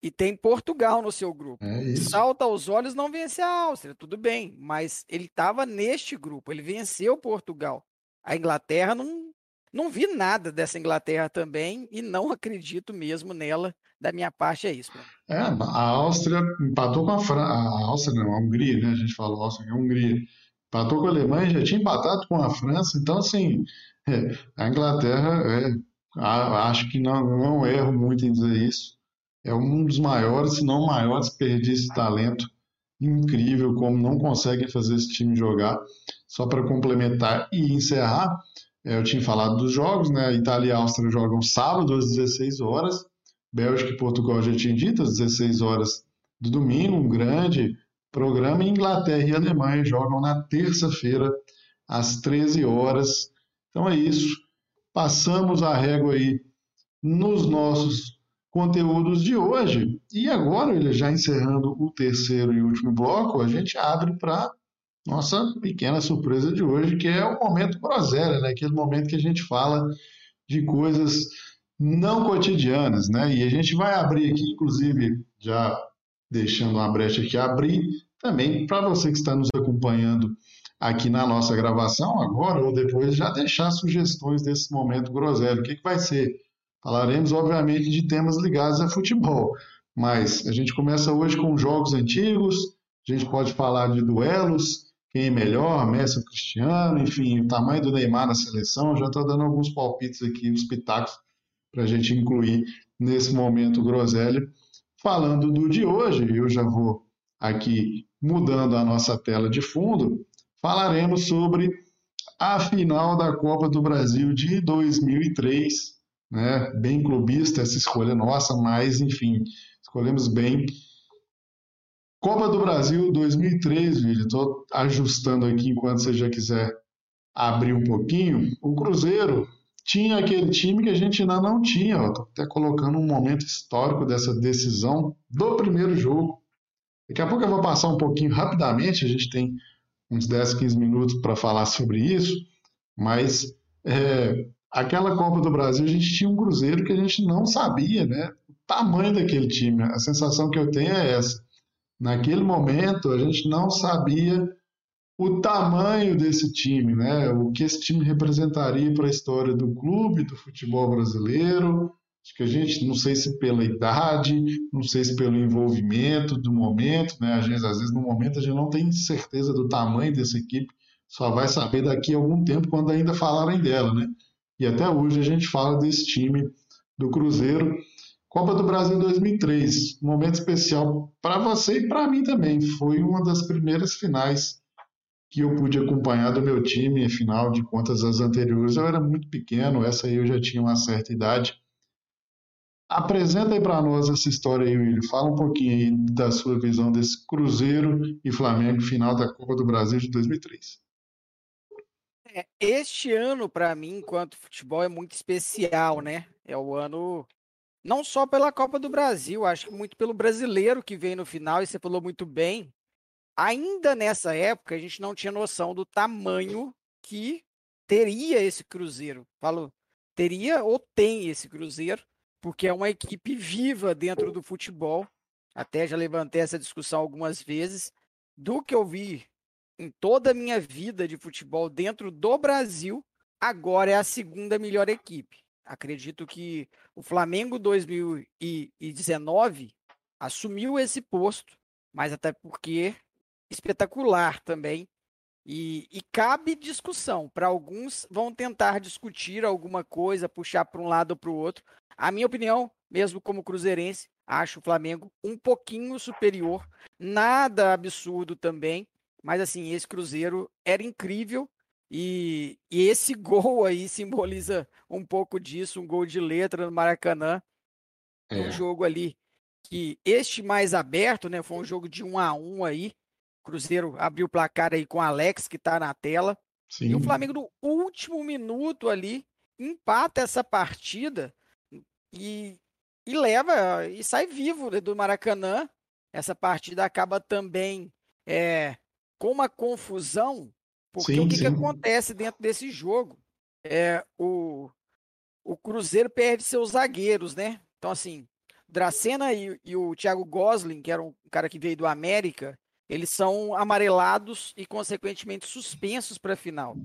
e tem Portugal no seu grupo. É Salta aos olhos não vencer a Áustria, tudo bem, mas ele estava neste grupo, ele venceu Portugal. A Inglaterra não, não vi nada dessa Inglaterra também e não acredito mesmo nela da minha parte é isso. É, a Áustria empatou com a França, a Áustria não, a Hungria, né? A gente fala Áustria, é a Hungria. Empatou com a Alemanha, já tinha empatado com a França, então assim, é, a Inglaterra, é, acho que não, não erro muito em dizer isso, é um dos maiores, se não maior desperdício de talento incrível, como não conseguem fazer esse time jogar. Só para complementar e encerrar, é, eu tinha falado dos jogos, né? Itália e Áustria jogam sábado às 16 horas. Bélgica e Portugal já tinha dito, às 16 horas do domingo, um grande programa. Inglaterra e Alemanha jogam na terça-feira, às 13 horas. Então é isso. Passamos a régua aí nos nossos conteúdos de hoje. E agora, ele já encerrando o terceiro e último bloco, a gente abre para nossa pequena surpresa de hoje, que é o momento groselha, né? Aquele momento que a gente fala de coisas não cotidianas, né? E a gente vai abrir aqui, inclusive, já deixando uma brecha aqui abrir. Também para você que está nos acompanhando aqui na nossa gravação agora ou depois, já deixar sugestões desse momento groselho. O que, que vai ser? Falaremos, obviamente, de temas ligados a futebol, mas a gente começa hoje com jogos antigos, a gente pode falar de duelos, quem é melhor, Messi ou Cristiano, enfim, o tamanho do Neymar na seleção. Já estou dando alguns palpites aqui, os pitacos, para a gente incluir nesse momento groselha. Falando do de hoje, eu já vou aqui mudando a nossa tela de fundo, falaremos sobre a final da Copa do Brasil de 2003, né? Bem clubista essa escolha nossa, mas enfim, escolhemos bem. Copa do Brasil 2003, William, estou ajustando aqui enquanto você já quiser abrir um pouquinho. O Cruzeiro tinha aquele time que a gente ainda não tinha. Estou até colocando um momento histórico dessa decisão do primeiro jogo. Daqui a pouco eu vou passar um pouquinho rapidamente, a gente tem uns 10, 15 minutos para falar sobre isso, mas é, aquela Copa do Brasil a gente tinha um Cruzeiro que a gente não sabia né, o tamanho daquele time. A sensação que eu tenho é essa. Naquele momento a gente não sabia o tamanho desse time, né? O que esse time representaria para a história do clube, do futebol brasileiro. Acho que a gente, não sei se pela idade, não sei se pelo envolvimento do momento, né? Às vezes, às vezes no momento a gente não tem certeza do tamanho dessa equipe, só vai saber daqui a algum tempo quando ainda falarem dela, né? E até hoje a gente fala desse time do Cruzeiro. Copa do Brasil 2003, um momento especial para você e para mim também. Foi uma das primeiras finais que eu pude acompanhar do meu time, afinal de contas, as anteriores eu era muito pequeno, essa aí eu já tinha uma certa idade. Apresenta aí para nós essa história aí, William. Fala um pouquinho aí da sua visão desse Cruzeiro e Flamengo final da Copa do Brasil de 2003. É, este ano, para mim, enquanto futebol, é muito especial, né? É o ano, não só pela Copa do Brasil, acho que muito pelo brasileiro que veio no final, e você falou muito bem, Ainda nessa época, a gente não tinha noção do tamanho que teria esse Cruzeiro. Falou, teria ou tem esse Cruzeiro, porque é uma equipe viva dentro do futebol. Até já levantei essa discussão algumas vezes. Do que eu vi em toda a minha vida de futebol dentro do Brasil, agora é a segunda melhor equipe. Acredito que o Flamengo 2019 assumiu esse posto, mas até porque espetacular também. E, e cabe discussão. Para alguns, vão tentar discutir alguma coisa, puxar para um lado ou para o outro. A minha opinião, mesmo como cruzeirense, acho o Flamengo um pouquinho superior. Nada absurdo também. Mas assim, esse Cruzeiro era incrível. E, e esse gol aí simboliza um pouco disso, um gol de letra no Maracanã. É. Um jogo ali que este mais aberto, né? Foi um jogo de um a um aí. Cruzeiro abriu o placar aí com o Alex, que está na tela. Sim. E o Flamengo, no último minuto ali, empata essa partida e, e leva e sai vivo do Maracanã. Essa partida acaba também é, com uma confusão, porque sim, o que, que, acontece dentro desse jogo? É, o, o Cruzeiro perde seus zagueiros, né? Então, assim, Dracena e, e o Thiago Gosling, que era um cara que veio do América, eles são amarelados e, consequentemente, suspensos para a final.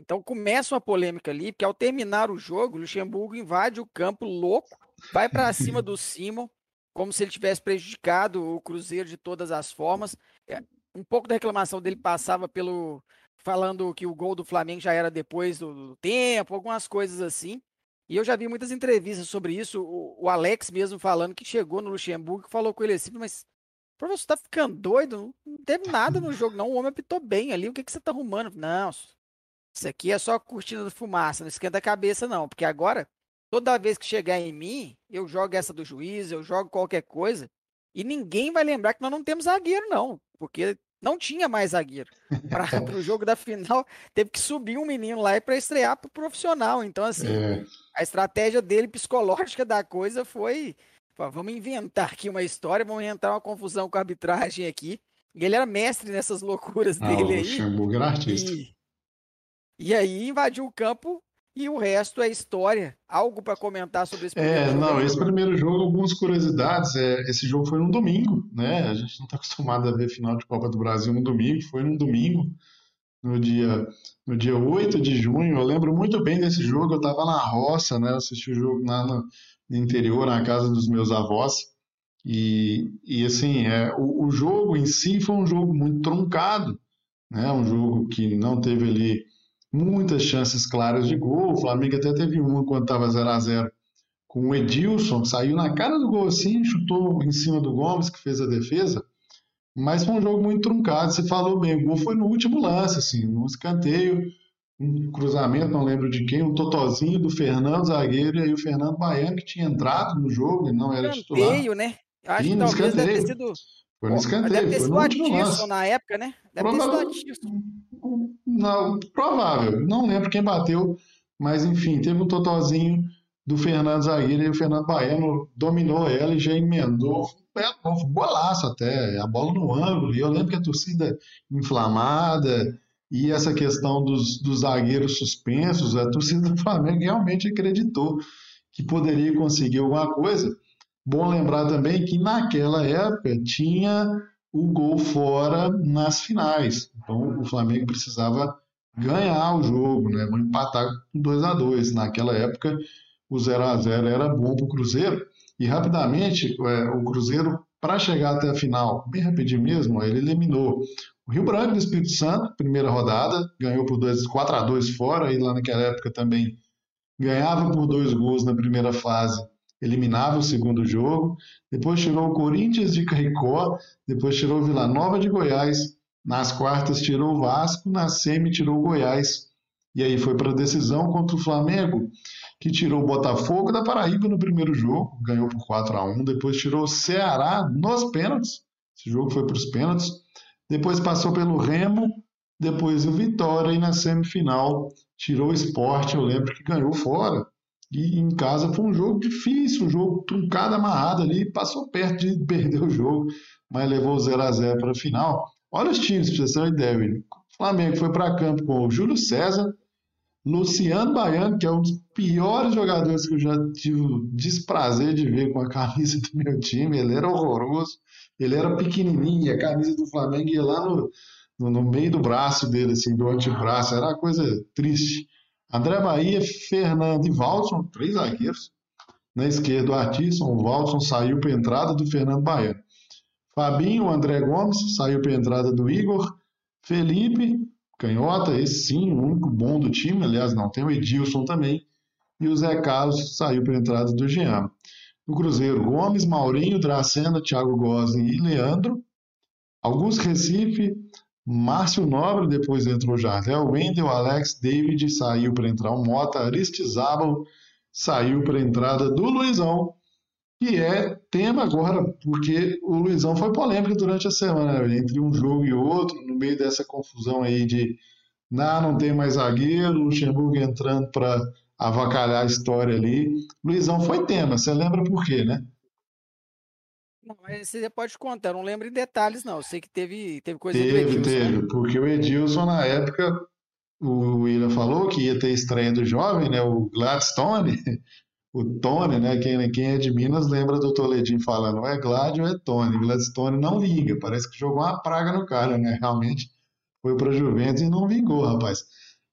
Então começa uma polêmica ali, porque ao terminar o jogo, o Luxemburgo invade o campo louco, vai para cima do Simon, como se ele tivesse prejudicado o Cruzeiro de todas as formas. É, um pouco da reclamação dele passava pelo falando que o gol do Flamengo já era depois do, tempo, algumas coisas assim. E eu já vi muitas entrevistas sobre isso. O, o Alex mesmo falando que chegou no Luxemburgo e falou com ele assim, mas Professor, tá ficando doido? Não teve nada no jogo, não. O homem apitou bem ali. O que, que você tá arrumando? Não, isso aqui é só cortina de fumaça, não esquenta a cabeça, não. Porque agora, toda vez que chegar em mim, eu jogo essa do juiz, eu jogo qualquer coisa, e ninguém vai lembrar que nós não temos zagueiro, não. Porque não tinha mais zagueiro. Para o jogo da final, teve que subir um menino lá para estrear para o profissional. Então, assim, é. a estratégia dele psicológica da coisa foi vamos inventar aqui uma história, vamos entrar uma confusão com a arbitragem aqui. E ele era mestre nessas loucuras ah, dele aí. Luxemburgo era artista. E, e aí invadiu o campo E o resto é história. Algo para comentar sobre esse primeiro é, jogo? Não, esse primeiro jogo, algumas curiosidades. É, esse jogo foi num domingo, né? A gente não está acostumado a ver final de Copa do Brasil no domingo. Foi num domingo, no dia, no dia 8 de junho. Eu lembro muito bem desse jogo. Eu estava na roça, né? Eu assisti o jogo lá no, no interior, na casa dos meus avós. E, e assim, é, o, o jogo em si foi um jogo muito truncado, né? Um jogo que não teve ali muitas chances claras de gol. O Flamengo até teve uma quando estava 0 a 0 com o Edilson, que saiu na cara do gol assim, chutou em cima do Gomes, que fez a defesa. Mas foi um jogo muito truncado. Você falou bem, o gol foi no último lance, assim, no escanteio, um cruzamento, não lembro de quem, um totozinho do Fernando zagueiro e aí o Fernando Baiano que tinha entrado no jogo e não era titular. Escanteio, né? Acho Sim, que talvez deve ter sido foi no escanteio. Deve ter sido o Adilson na época, né? Deve Provável... ter sido Adilson. Não, provável. Não lembro quem bateu, mas enfim, teve um totozinho do Fernando Zagueiro e o Fernando Baiano dominou ela e já emendou. Um golaço até, a bola no ângulo. E eu lembro que a torcida inflamada e essa questão dos, dos zagueiros suspensos, a torcida do Flamengo realmente acreditou que poderia conseguir alguma coisa. Bom lembrar também que naquela época tinha o gol fora nas finais. Então o Flamengo precisava ganhar o jogo, né? Não empatar com 2 a 2 Naquela época o 0 a 0 era bom para o Cruzeiro. E rapidamente é, o Cruzeiro, para chegar até a final, bem rapidinho mesmo, ele eliminou o Rio Branco do Espírito Santo, primeira rodada, ganhou por 2, 4 a 2 fora, e lá naquela época também ganhava por dois gols na primeira fase eliminava o segundo jogo, depois tirou o Corinthians de Caicó, depois tirou o Vila Nova de Goiás, nas quartas tirou o Vasco, na semi tirou o Goiás. E aí foi para a decisão contra o Flamengo, que tirou o Botafogo da Paraíba no primeiro jogo, ganhou por 4 a 1 depois tirou o Ceará nos pênaltis, esse jogo foi para os pênaltis, depois passou pelo Remo, depois o Vitória e na semifinal tirou o Esporte, eu lembro que ganhou fora. E em casa foi um jogo difícil, um jogo truncado, amarrado ali, passou perto de perder o jogo, mas levou o 0 a 0 para a final. Olha os times, para você ter uma ideia. O Flamengo foi para campo com o Júlio César, Luciano Baiano, que é um dos piores jogadores que eu já tive o desprazer de ver com a camisa do meu time. Ele era horroroso, ele era pequenininho, a camisa do Flamengo ia lá no, no, no meio do braço dele, assim, do antebraço. Era uma coisa triste. André Bahia, Fernando e Valson, três zagueiros. Na esquerda, o Artisson, o Valson saiu para a entrada do Fernando Baiano. Fabinho, André Gomes, saiu para a entrada do Igor. Felipe, canhota, esse sim, o único bom do time. Aliás, não, tem o Edilson também. E o Zé Carlos saiu para a entrada do Jean. No Cruzeiro, Gomes, Maurinho, Dracena, Thiago Gosling e Leandro. Augusto Recife, Márcio Nobre, depois entrou o Jardel, Wendel, Alex, David, saiu para entrar o Mota, Aristizábal, saiu para a entrada do Luizão, que é tema agora, porque o Luizão foi polêmico durante a semana, né? entre um jogo e outro, no meio dessa confusão aí de não, não tem mais zagueiro, Luxemburgo entrando para avacalhar a história ali. Luizão foi tema, você lembra por quê, né? Não, mas você pode contar, eu não lembro em detalhes, não. Eu sei que teve, teve coisa teve, Edilson. Teve, né? porque o Edilson, na época, o William falou que ia ter estreia do jovem, né? O Gladstone, o Tony, né? Quem, quem é de Minas lembra do Toledinho falando, é Glad ou é Tony. Gladstone não vinga, parece que jogou uma praga no cara, né? Realmente foi para Juventus e não vingou, rapaz.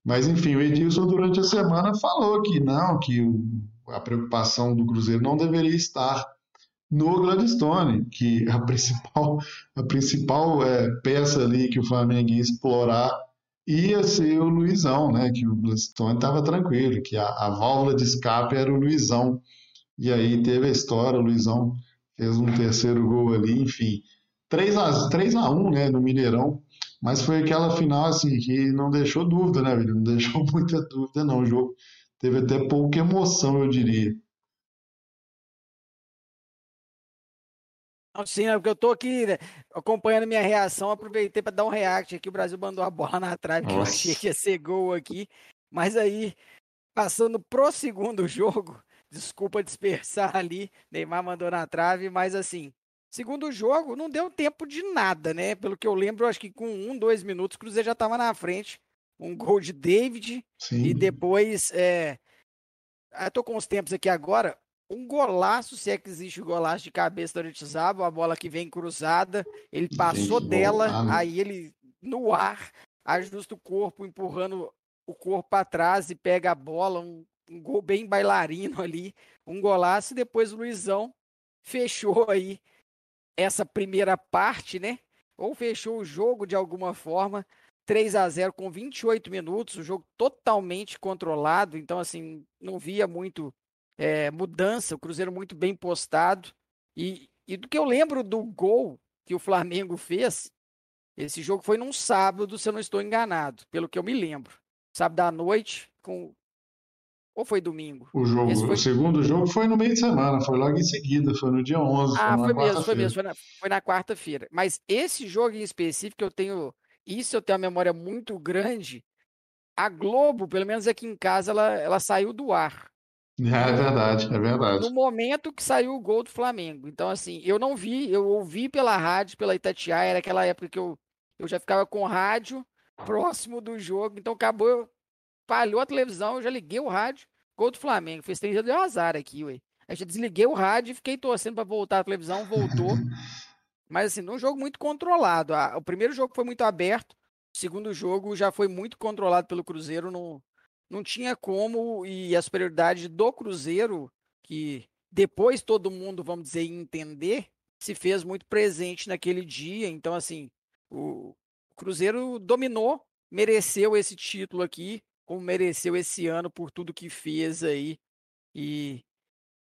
Mas enfim, o Edilson durante a semana falou que não, que o, a preocupação do Cruzeiro não deveria estar no Gladstone, que a principal, a principal é, peça ali que o Flamengo ia explorar ia ser o Luizão, né? Que o Gladstone estava tranquilo, que a, a, válvula de escape era o Luizão. E aí teve a história, o Luizão fez um terceiro gol ali, enfim. 3 a, 3 a 1 né, no Mineirão, mas foi aquela final assim que não deixou dúvida, né, velho? Não deixou muita dúvida, não. O jogo teve até pouca emoção, eu diria. Sim, é porque eu tô aqui né, acompanhando minha reação, aproveitei para dar um react aqui. O Brasil mandou a bola na trave, que eu achei que ia ser gol aqui. Mas aí, passando pro segundo jogo, desculpa dispersar ali, Neymar mandou na trave, mas assim, segundo jogo, não deu tempo de nada, né? Pelo que eu lembro, acho que com um, dois minutos, o Cruzeiro já estava na frente. um gol de David Sim. e depois é, eu tô com os tempos aqui agora, um golaço, se é que existe um golaço de cabeça do Aritizaba, a bola que vem cruzada, ele passou Gente, dela, aí ele no ar ajusta o corpo, empurrando o corpo para trás e pega a bola, um, um, gol bem bailarino ali, um golaço, e depois o Luizão fechou aí essa primeira parte, né? Ou fechou o jogo de alguma forma, 3 a 0 com 28 minutos, o jogo totalmente controlado, então assim, não via muito é, mudança, o Cruzeiro muito bem postado. E, e do que eu lembro do gol que o Flamengo fez, esse jogo foi num sábado, se eu não estou enganado, pelo que eu me lembro. Sábado à noite, com. Ou foi domingo? O jogo, foi... o segundo jogo foi no meio de semana, foi logo em seguida, foi no dia 11. Ah, foi, foi mesmo, foi mesmo, foi na, foi na quarta-feira. Mas esse jogo em específico, eu tenho. Isso eu tenho uma memória muito grande. A Globo, pelo menos aqui em casa, ela, ela saiu do ar. É, verdade, é verdade. No momento que saiu o gol do Flamengo. Então, assim, eu não vi, eu ouvi pela rádio, pela Itatiaia, era aquela época que eu, eu já ficava com rádio próximo do jogo, então acabou, falhou a televisão, eu já liguei o rádio, gol do Flamengo. Fez três deu azar aqui, ué. Aí já desliguei o rádio e fiquei torcendo para voltar a televisão, voltou. Mas, assim, num jogo muito controlado. o primeiro jogo foi muito aberto, o segundo jogo já foi muito controlado pelo Cruzeiro no, não tinha como, e a superioridade do Cruzeiro, que depois todo mundo, vamos dizer, entender, se fez muito presente naquele dia. Então, assim, o Cruzeiro dominou, mereceu esse título aqui, como mereceu esse ano por tudo que fez aí. E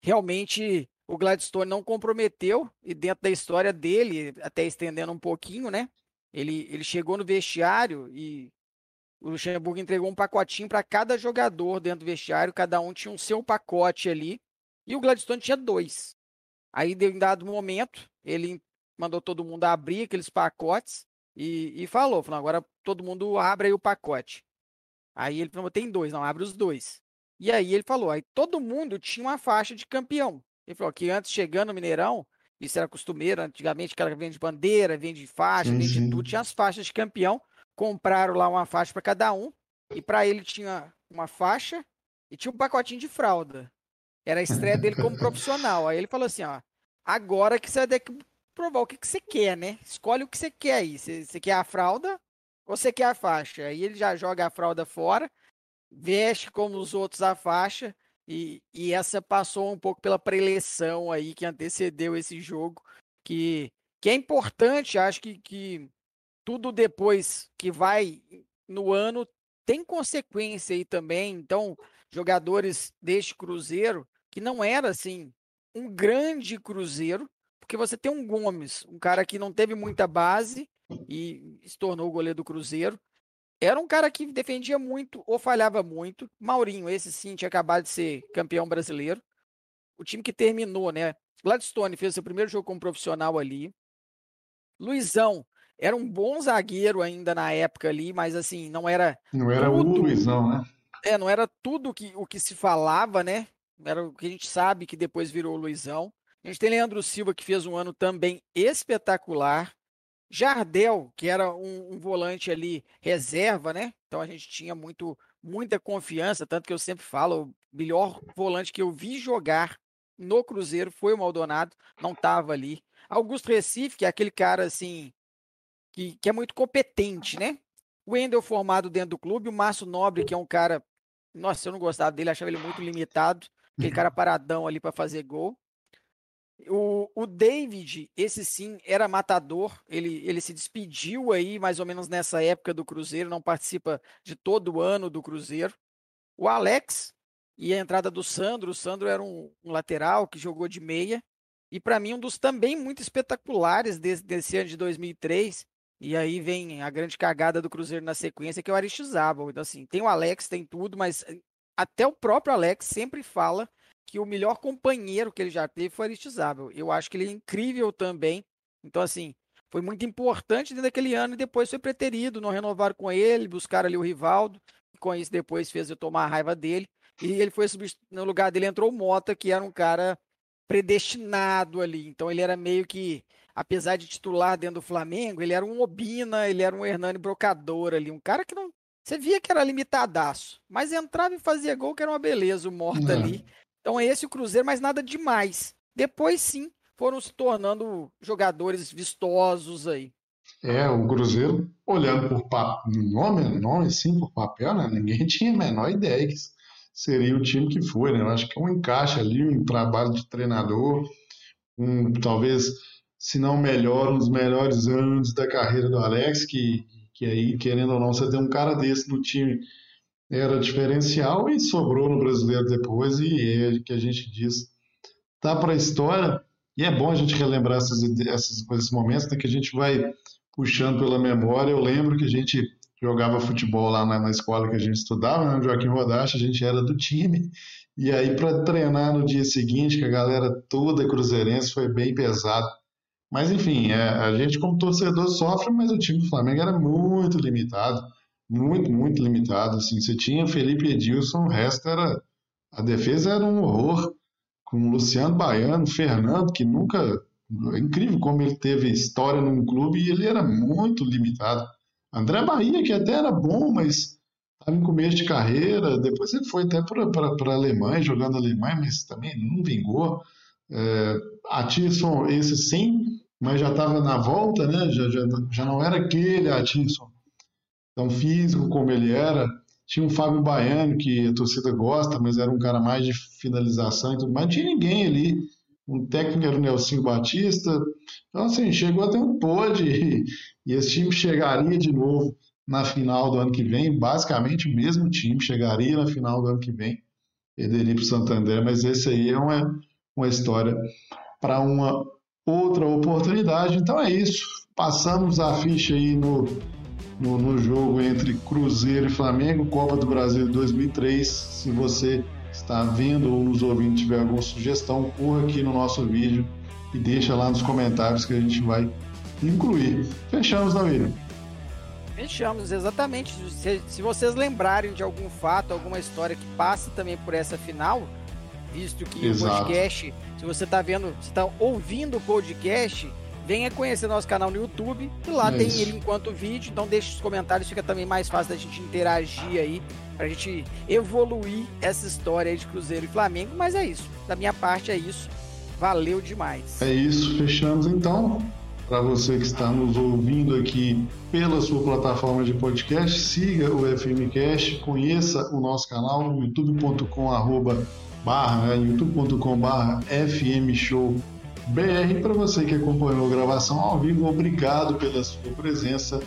realmente o Gladstone não comprometeu, e dentro da história dele, até estendendo um pouquinho, né? Ele, ele chegou no vestiário e o Luxemburgo entregou um pacotinho para cada jogador dentro do vestiário, cada um tinha um seu pacote ali, e o Gladstone tinha dois. Aí, em dado momento, ele mandou todo mundo abrir aqueles pacotes e, e falou, falou, agora todo mundo abre aí o pacote. Aí ele falou, tem dois, não, abre os dois. E aí ele falou, aí todo mundo tinha uma faixa de campeão. Ele falou que antes, chegando no Mineirão, isso era costumeiro, antigamente o cara vende bandeira, vende faixa, sim, vende tudo, tinha as faixas de campeão compraram lá uma faixa para cada um, e para ele tinha uma faixa e tinha um pacotinho de fralda. Era a estreia dele como profissional. Aí ele falou assim, ó, agora que você vai ter que provar o que, que você quer, né? Escolhe o que você quer aí. Você, você quer a fralda ou você quer a faixa? Aí ele já joga a fralda fora, veste como os outros a faixa, e, e essa passou um pouco pela preleção aí que antecedeu esse jogo, que, que é importante, acho que, que tudo depois que vai no ano tem consequência aí também. Então, jogadores deste Cruzeiro, que não era assim um grande Cruzeiro, porque você tem um Gomes, um cara que não teve muita base e se tornou o goleiro do Cruzeiro. Era um cara que defendia muito ou falhava muito. Maurinho, esse sim, tinha acabado de ser campeão brasileiro. O time que terminou, né? Gladstone fez seu primeiro jogo como profissional ali. Luizão era um bom zagueiro ainda na época ali, mas assim, não era. Não era tudo, o Luizão, né? É, não era tudo que, o que se falava, né? Era o que a gente sabe que depois virou o Luizão. A gente tem Leandro Silva, que fez um ano também espetacular. Jardel, que era um, um, volante ali reserva, né? Então a gente tinha muito, muita confiança, tanto que eu sempre falo, o melhor volante que eu vi jogar no Cruzeiro foi o Maldonado, não estava ali. Augusto Recife, que é aquele cara assim, que, que é muito competente, né? O Wendel formado dentro do clube, o Márcio Nobre, que é um cara. Nossa, eu não gostava dele, achava ele muito limitado. Aquele cara paradão ali para fazer gol. O, o David, esse sim, era matador. Ele, ele se despediu aí, mais ou menos nessa época do Cruzeiro, não participa de todo o ano do Cruzeiro. O Alex e a entrada do Sandro. O Sandro era um, um lateral que jogou de meia. E para mim, um dos também muito espetaculares desse, desse ano de 2003 e aí vem a grande cagada do Cruzeiro na sequência, que é o Aristizábal. Então, assim, tem o Alex, tem tudo, mas eh, até o próprio Alex sempre fala que o melhor companheiro que ele já teve foi o Aristizábal. Eu acho que ele é incrível também. Então, assim, foi muito importante dentro daquele ano e depois foi preterido, não renovaram com ele, buscaram ali o Rivaldo, e com isso depois fez eu tomar a raiva dele. E ele foi no lugar dele entrou o Mota, que era um cara predestinado ali. Então ele era meio que apesar de titular dentro do Flamengo, ele era um Obina, ele era um Hernani Brocador ali, um cara que não você via que era limitadaço, mas entrava e fazia gol, que era uma beleza, o Morta é. ali. Então é esse o Cruzeiro, mas nada demais. Depois sim, foram se tornando jogadores vistosos aí. É, o Cruzeiro, olhando por nome, nome sim, por papel, né? Ninguém tinha a menor ideia que seria o time que foi, né? Eu acho que é um encaixe ali, um trabalho de treinador, um talvez, se não melhor, um dos melhores anos da carreira do Alex, que, que aí, querendo ou não, você tem um cara desse no time era diferencial e sobrou no brasileiro depois, e é que a gente diz, tá para a história, e é bom a gente relembrar essas, esses momentos, né, que a gente vai puxando pela memória. Eu lembro que a gente jogava futebol lá na, na escola que a gente estudava, né, Joaquim Rodache, a gente era do time, e aí para treinar no dia seguinte, que a galera toda cruzeirense foi bem pesado. Mas enfim, é, a gente como torcedor sofre, mas o time do Flamengo era muito limitado muito, muito limitado. Assim. Você tinha Felipe Edilson, o resto era. A defesa era um horror. Com Luciano Baiano, Fernando, que nunca. É incrível como ele teve história num clube e ele era muito limitado. André Bahia, que até era bom, mas estava em começo de carreira. Depois ele foi até para a Alemanha, jogando Alemanha, mas também não vingou. É, Atisson, esse sim, mas já estava na volta, né? Já, já, já não era aquele Atisson tão físico como ele era. Tinha um Fábio Baiano, que a torcida gosta, mas era um cara mais de finalização e tudo mais. Não tinha ninguém ali. Um técnico era o Nelson Batista. Então, assim, chegou até um pôde e, e esse time chegaria de novo na final do ano que vem. Basicamente, o mesmo time chegaria na final do ano que vem. Perderia para o Santander, mas esse aí é uma, uma história para uma outra oportunidade. Então é isso. Passamos a ficha aí no no, no jogo entre Cruzeiro e Flamengo, Copa do Brasil 2003. Se você está vendo ou nos ouvindo tiver alguma sugestão, corra aqui no nosso vídeo e deixa lá nos comentários que a gente vai incluir. Fechamos, David. Fechamos, exatamente. Se, se, vocês lembrarem de algum fato, alguma história que passe também por essa final, visto que Exato. o podcast, se você está vendo, se está ouvindo o podcast, venha conhecer nosso canal no YouTube, e lá é tem ele enquanto vídeo, então deixe os comentários, fica também mais fácil da gente interagir aí, pra gente evoluir essa história aí de Cruzeiro e Flamengo, mas é isso, da minha parte é isso, valeu demais. É isso, fechamos então. Para você que está nos ouvindo aqui pela sua plataforma de podcast, siga o FMcast, conheça o nosso canal barra, youtube.com barra FMShow BR. Para você que acompanhou a gravação ao vivo, obrigado pela sua presença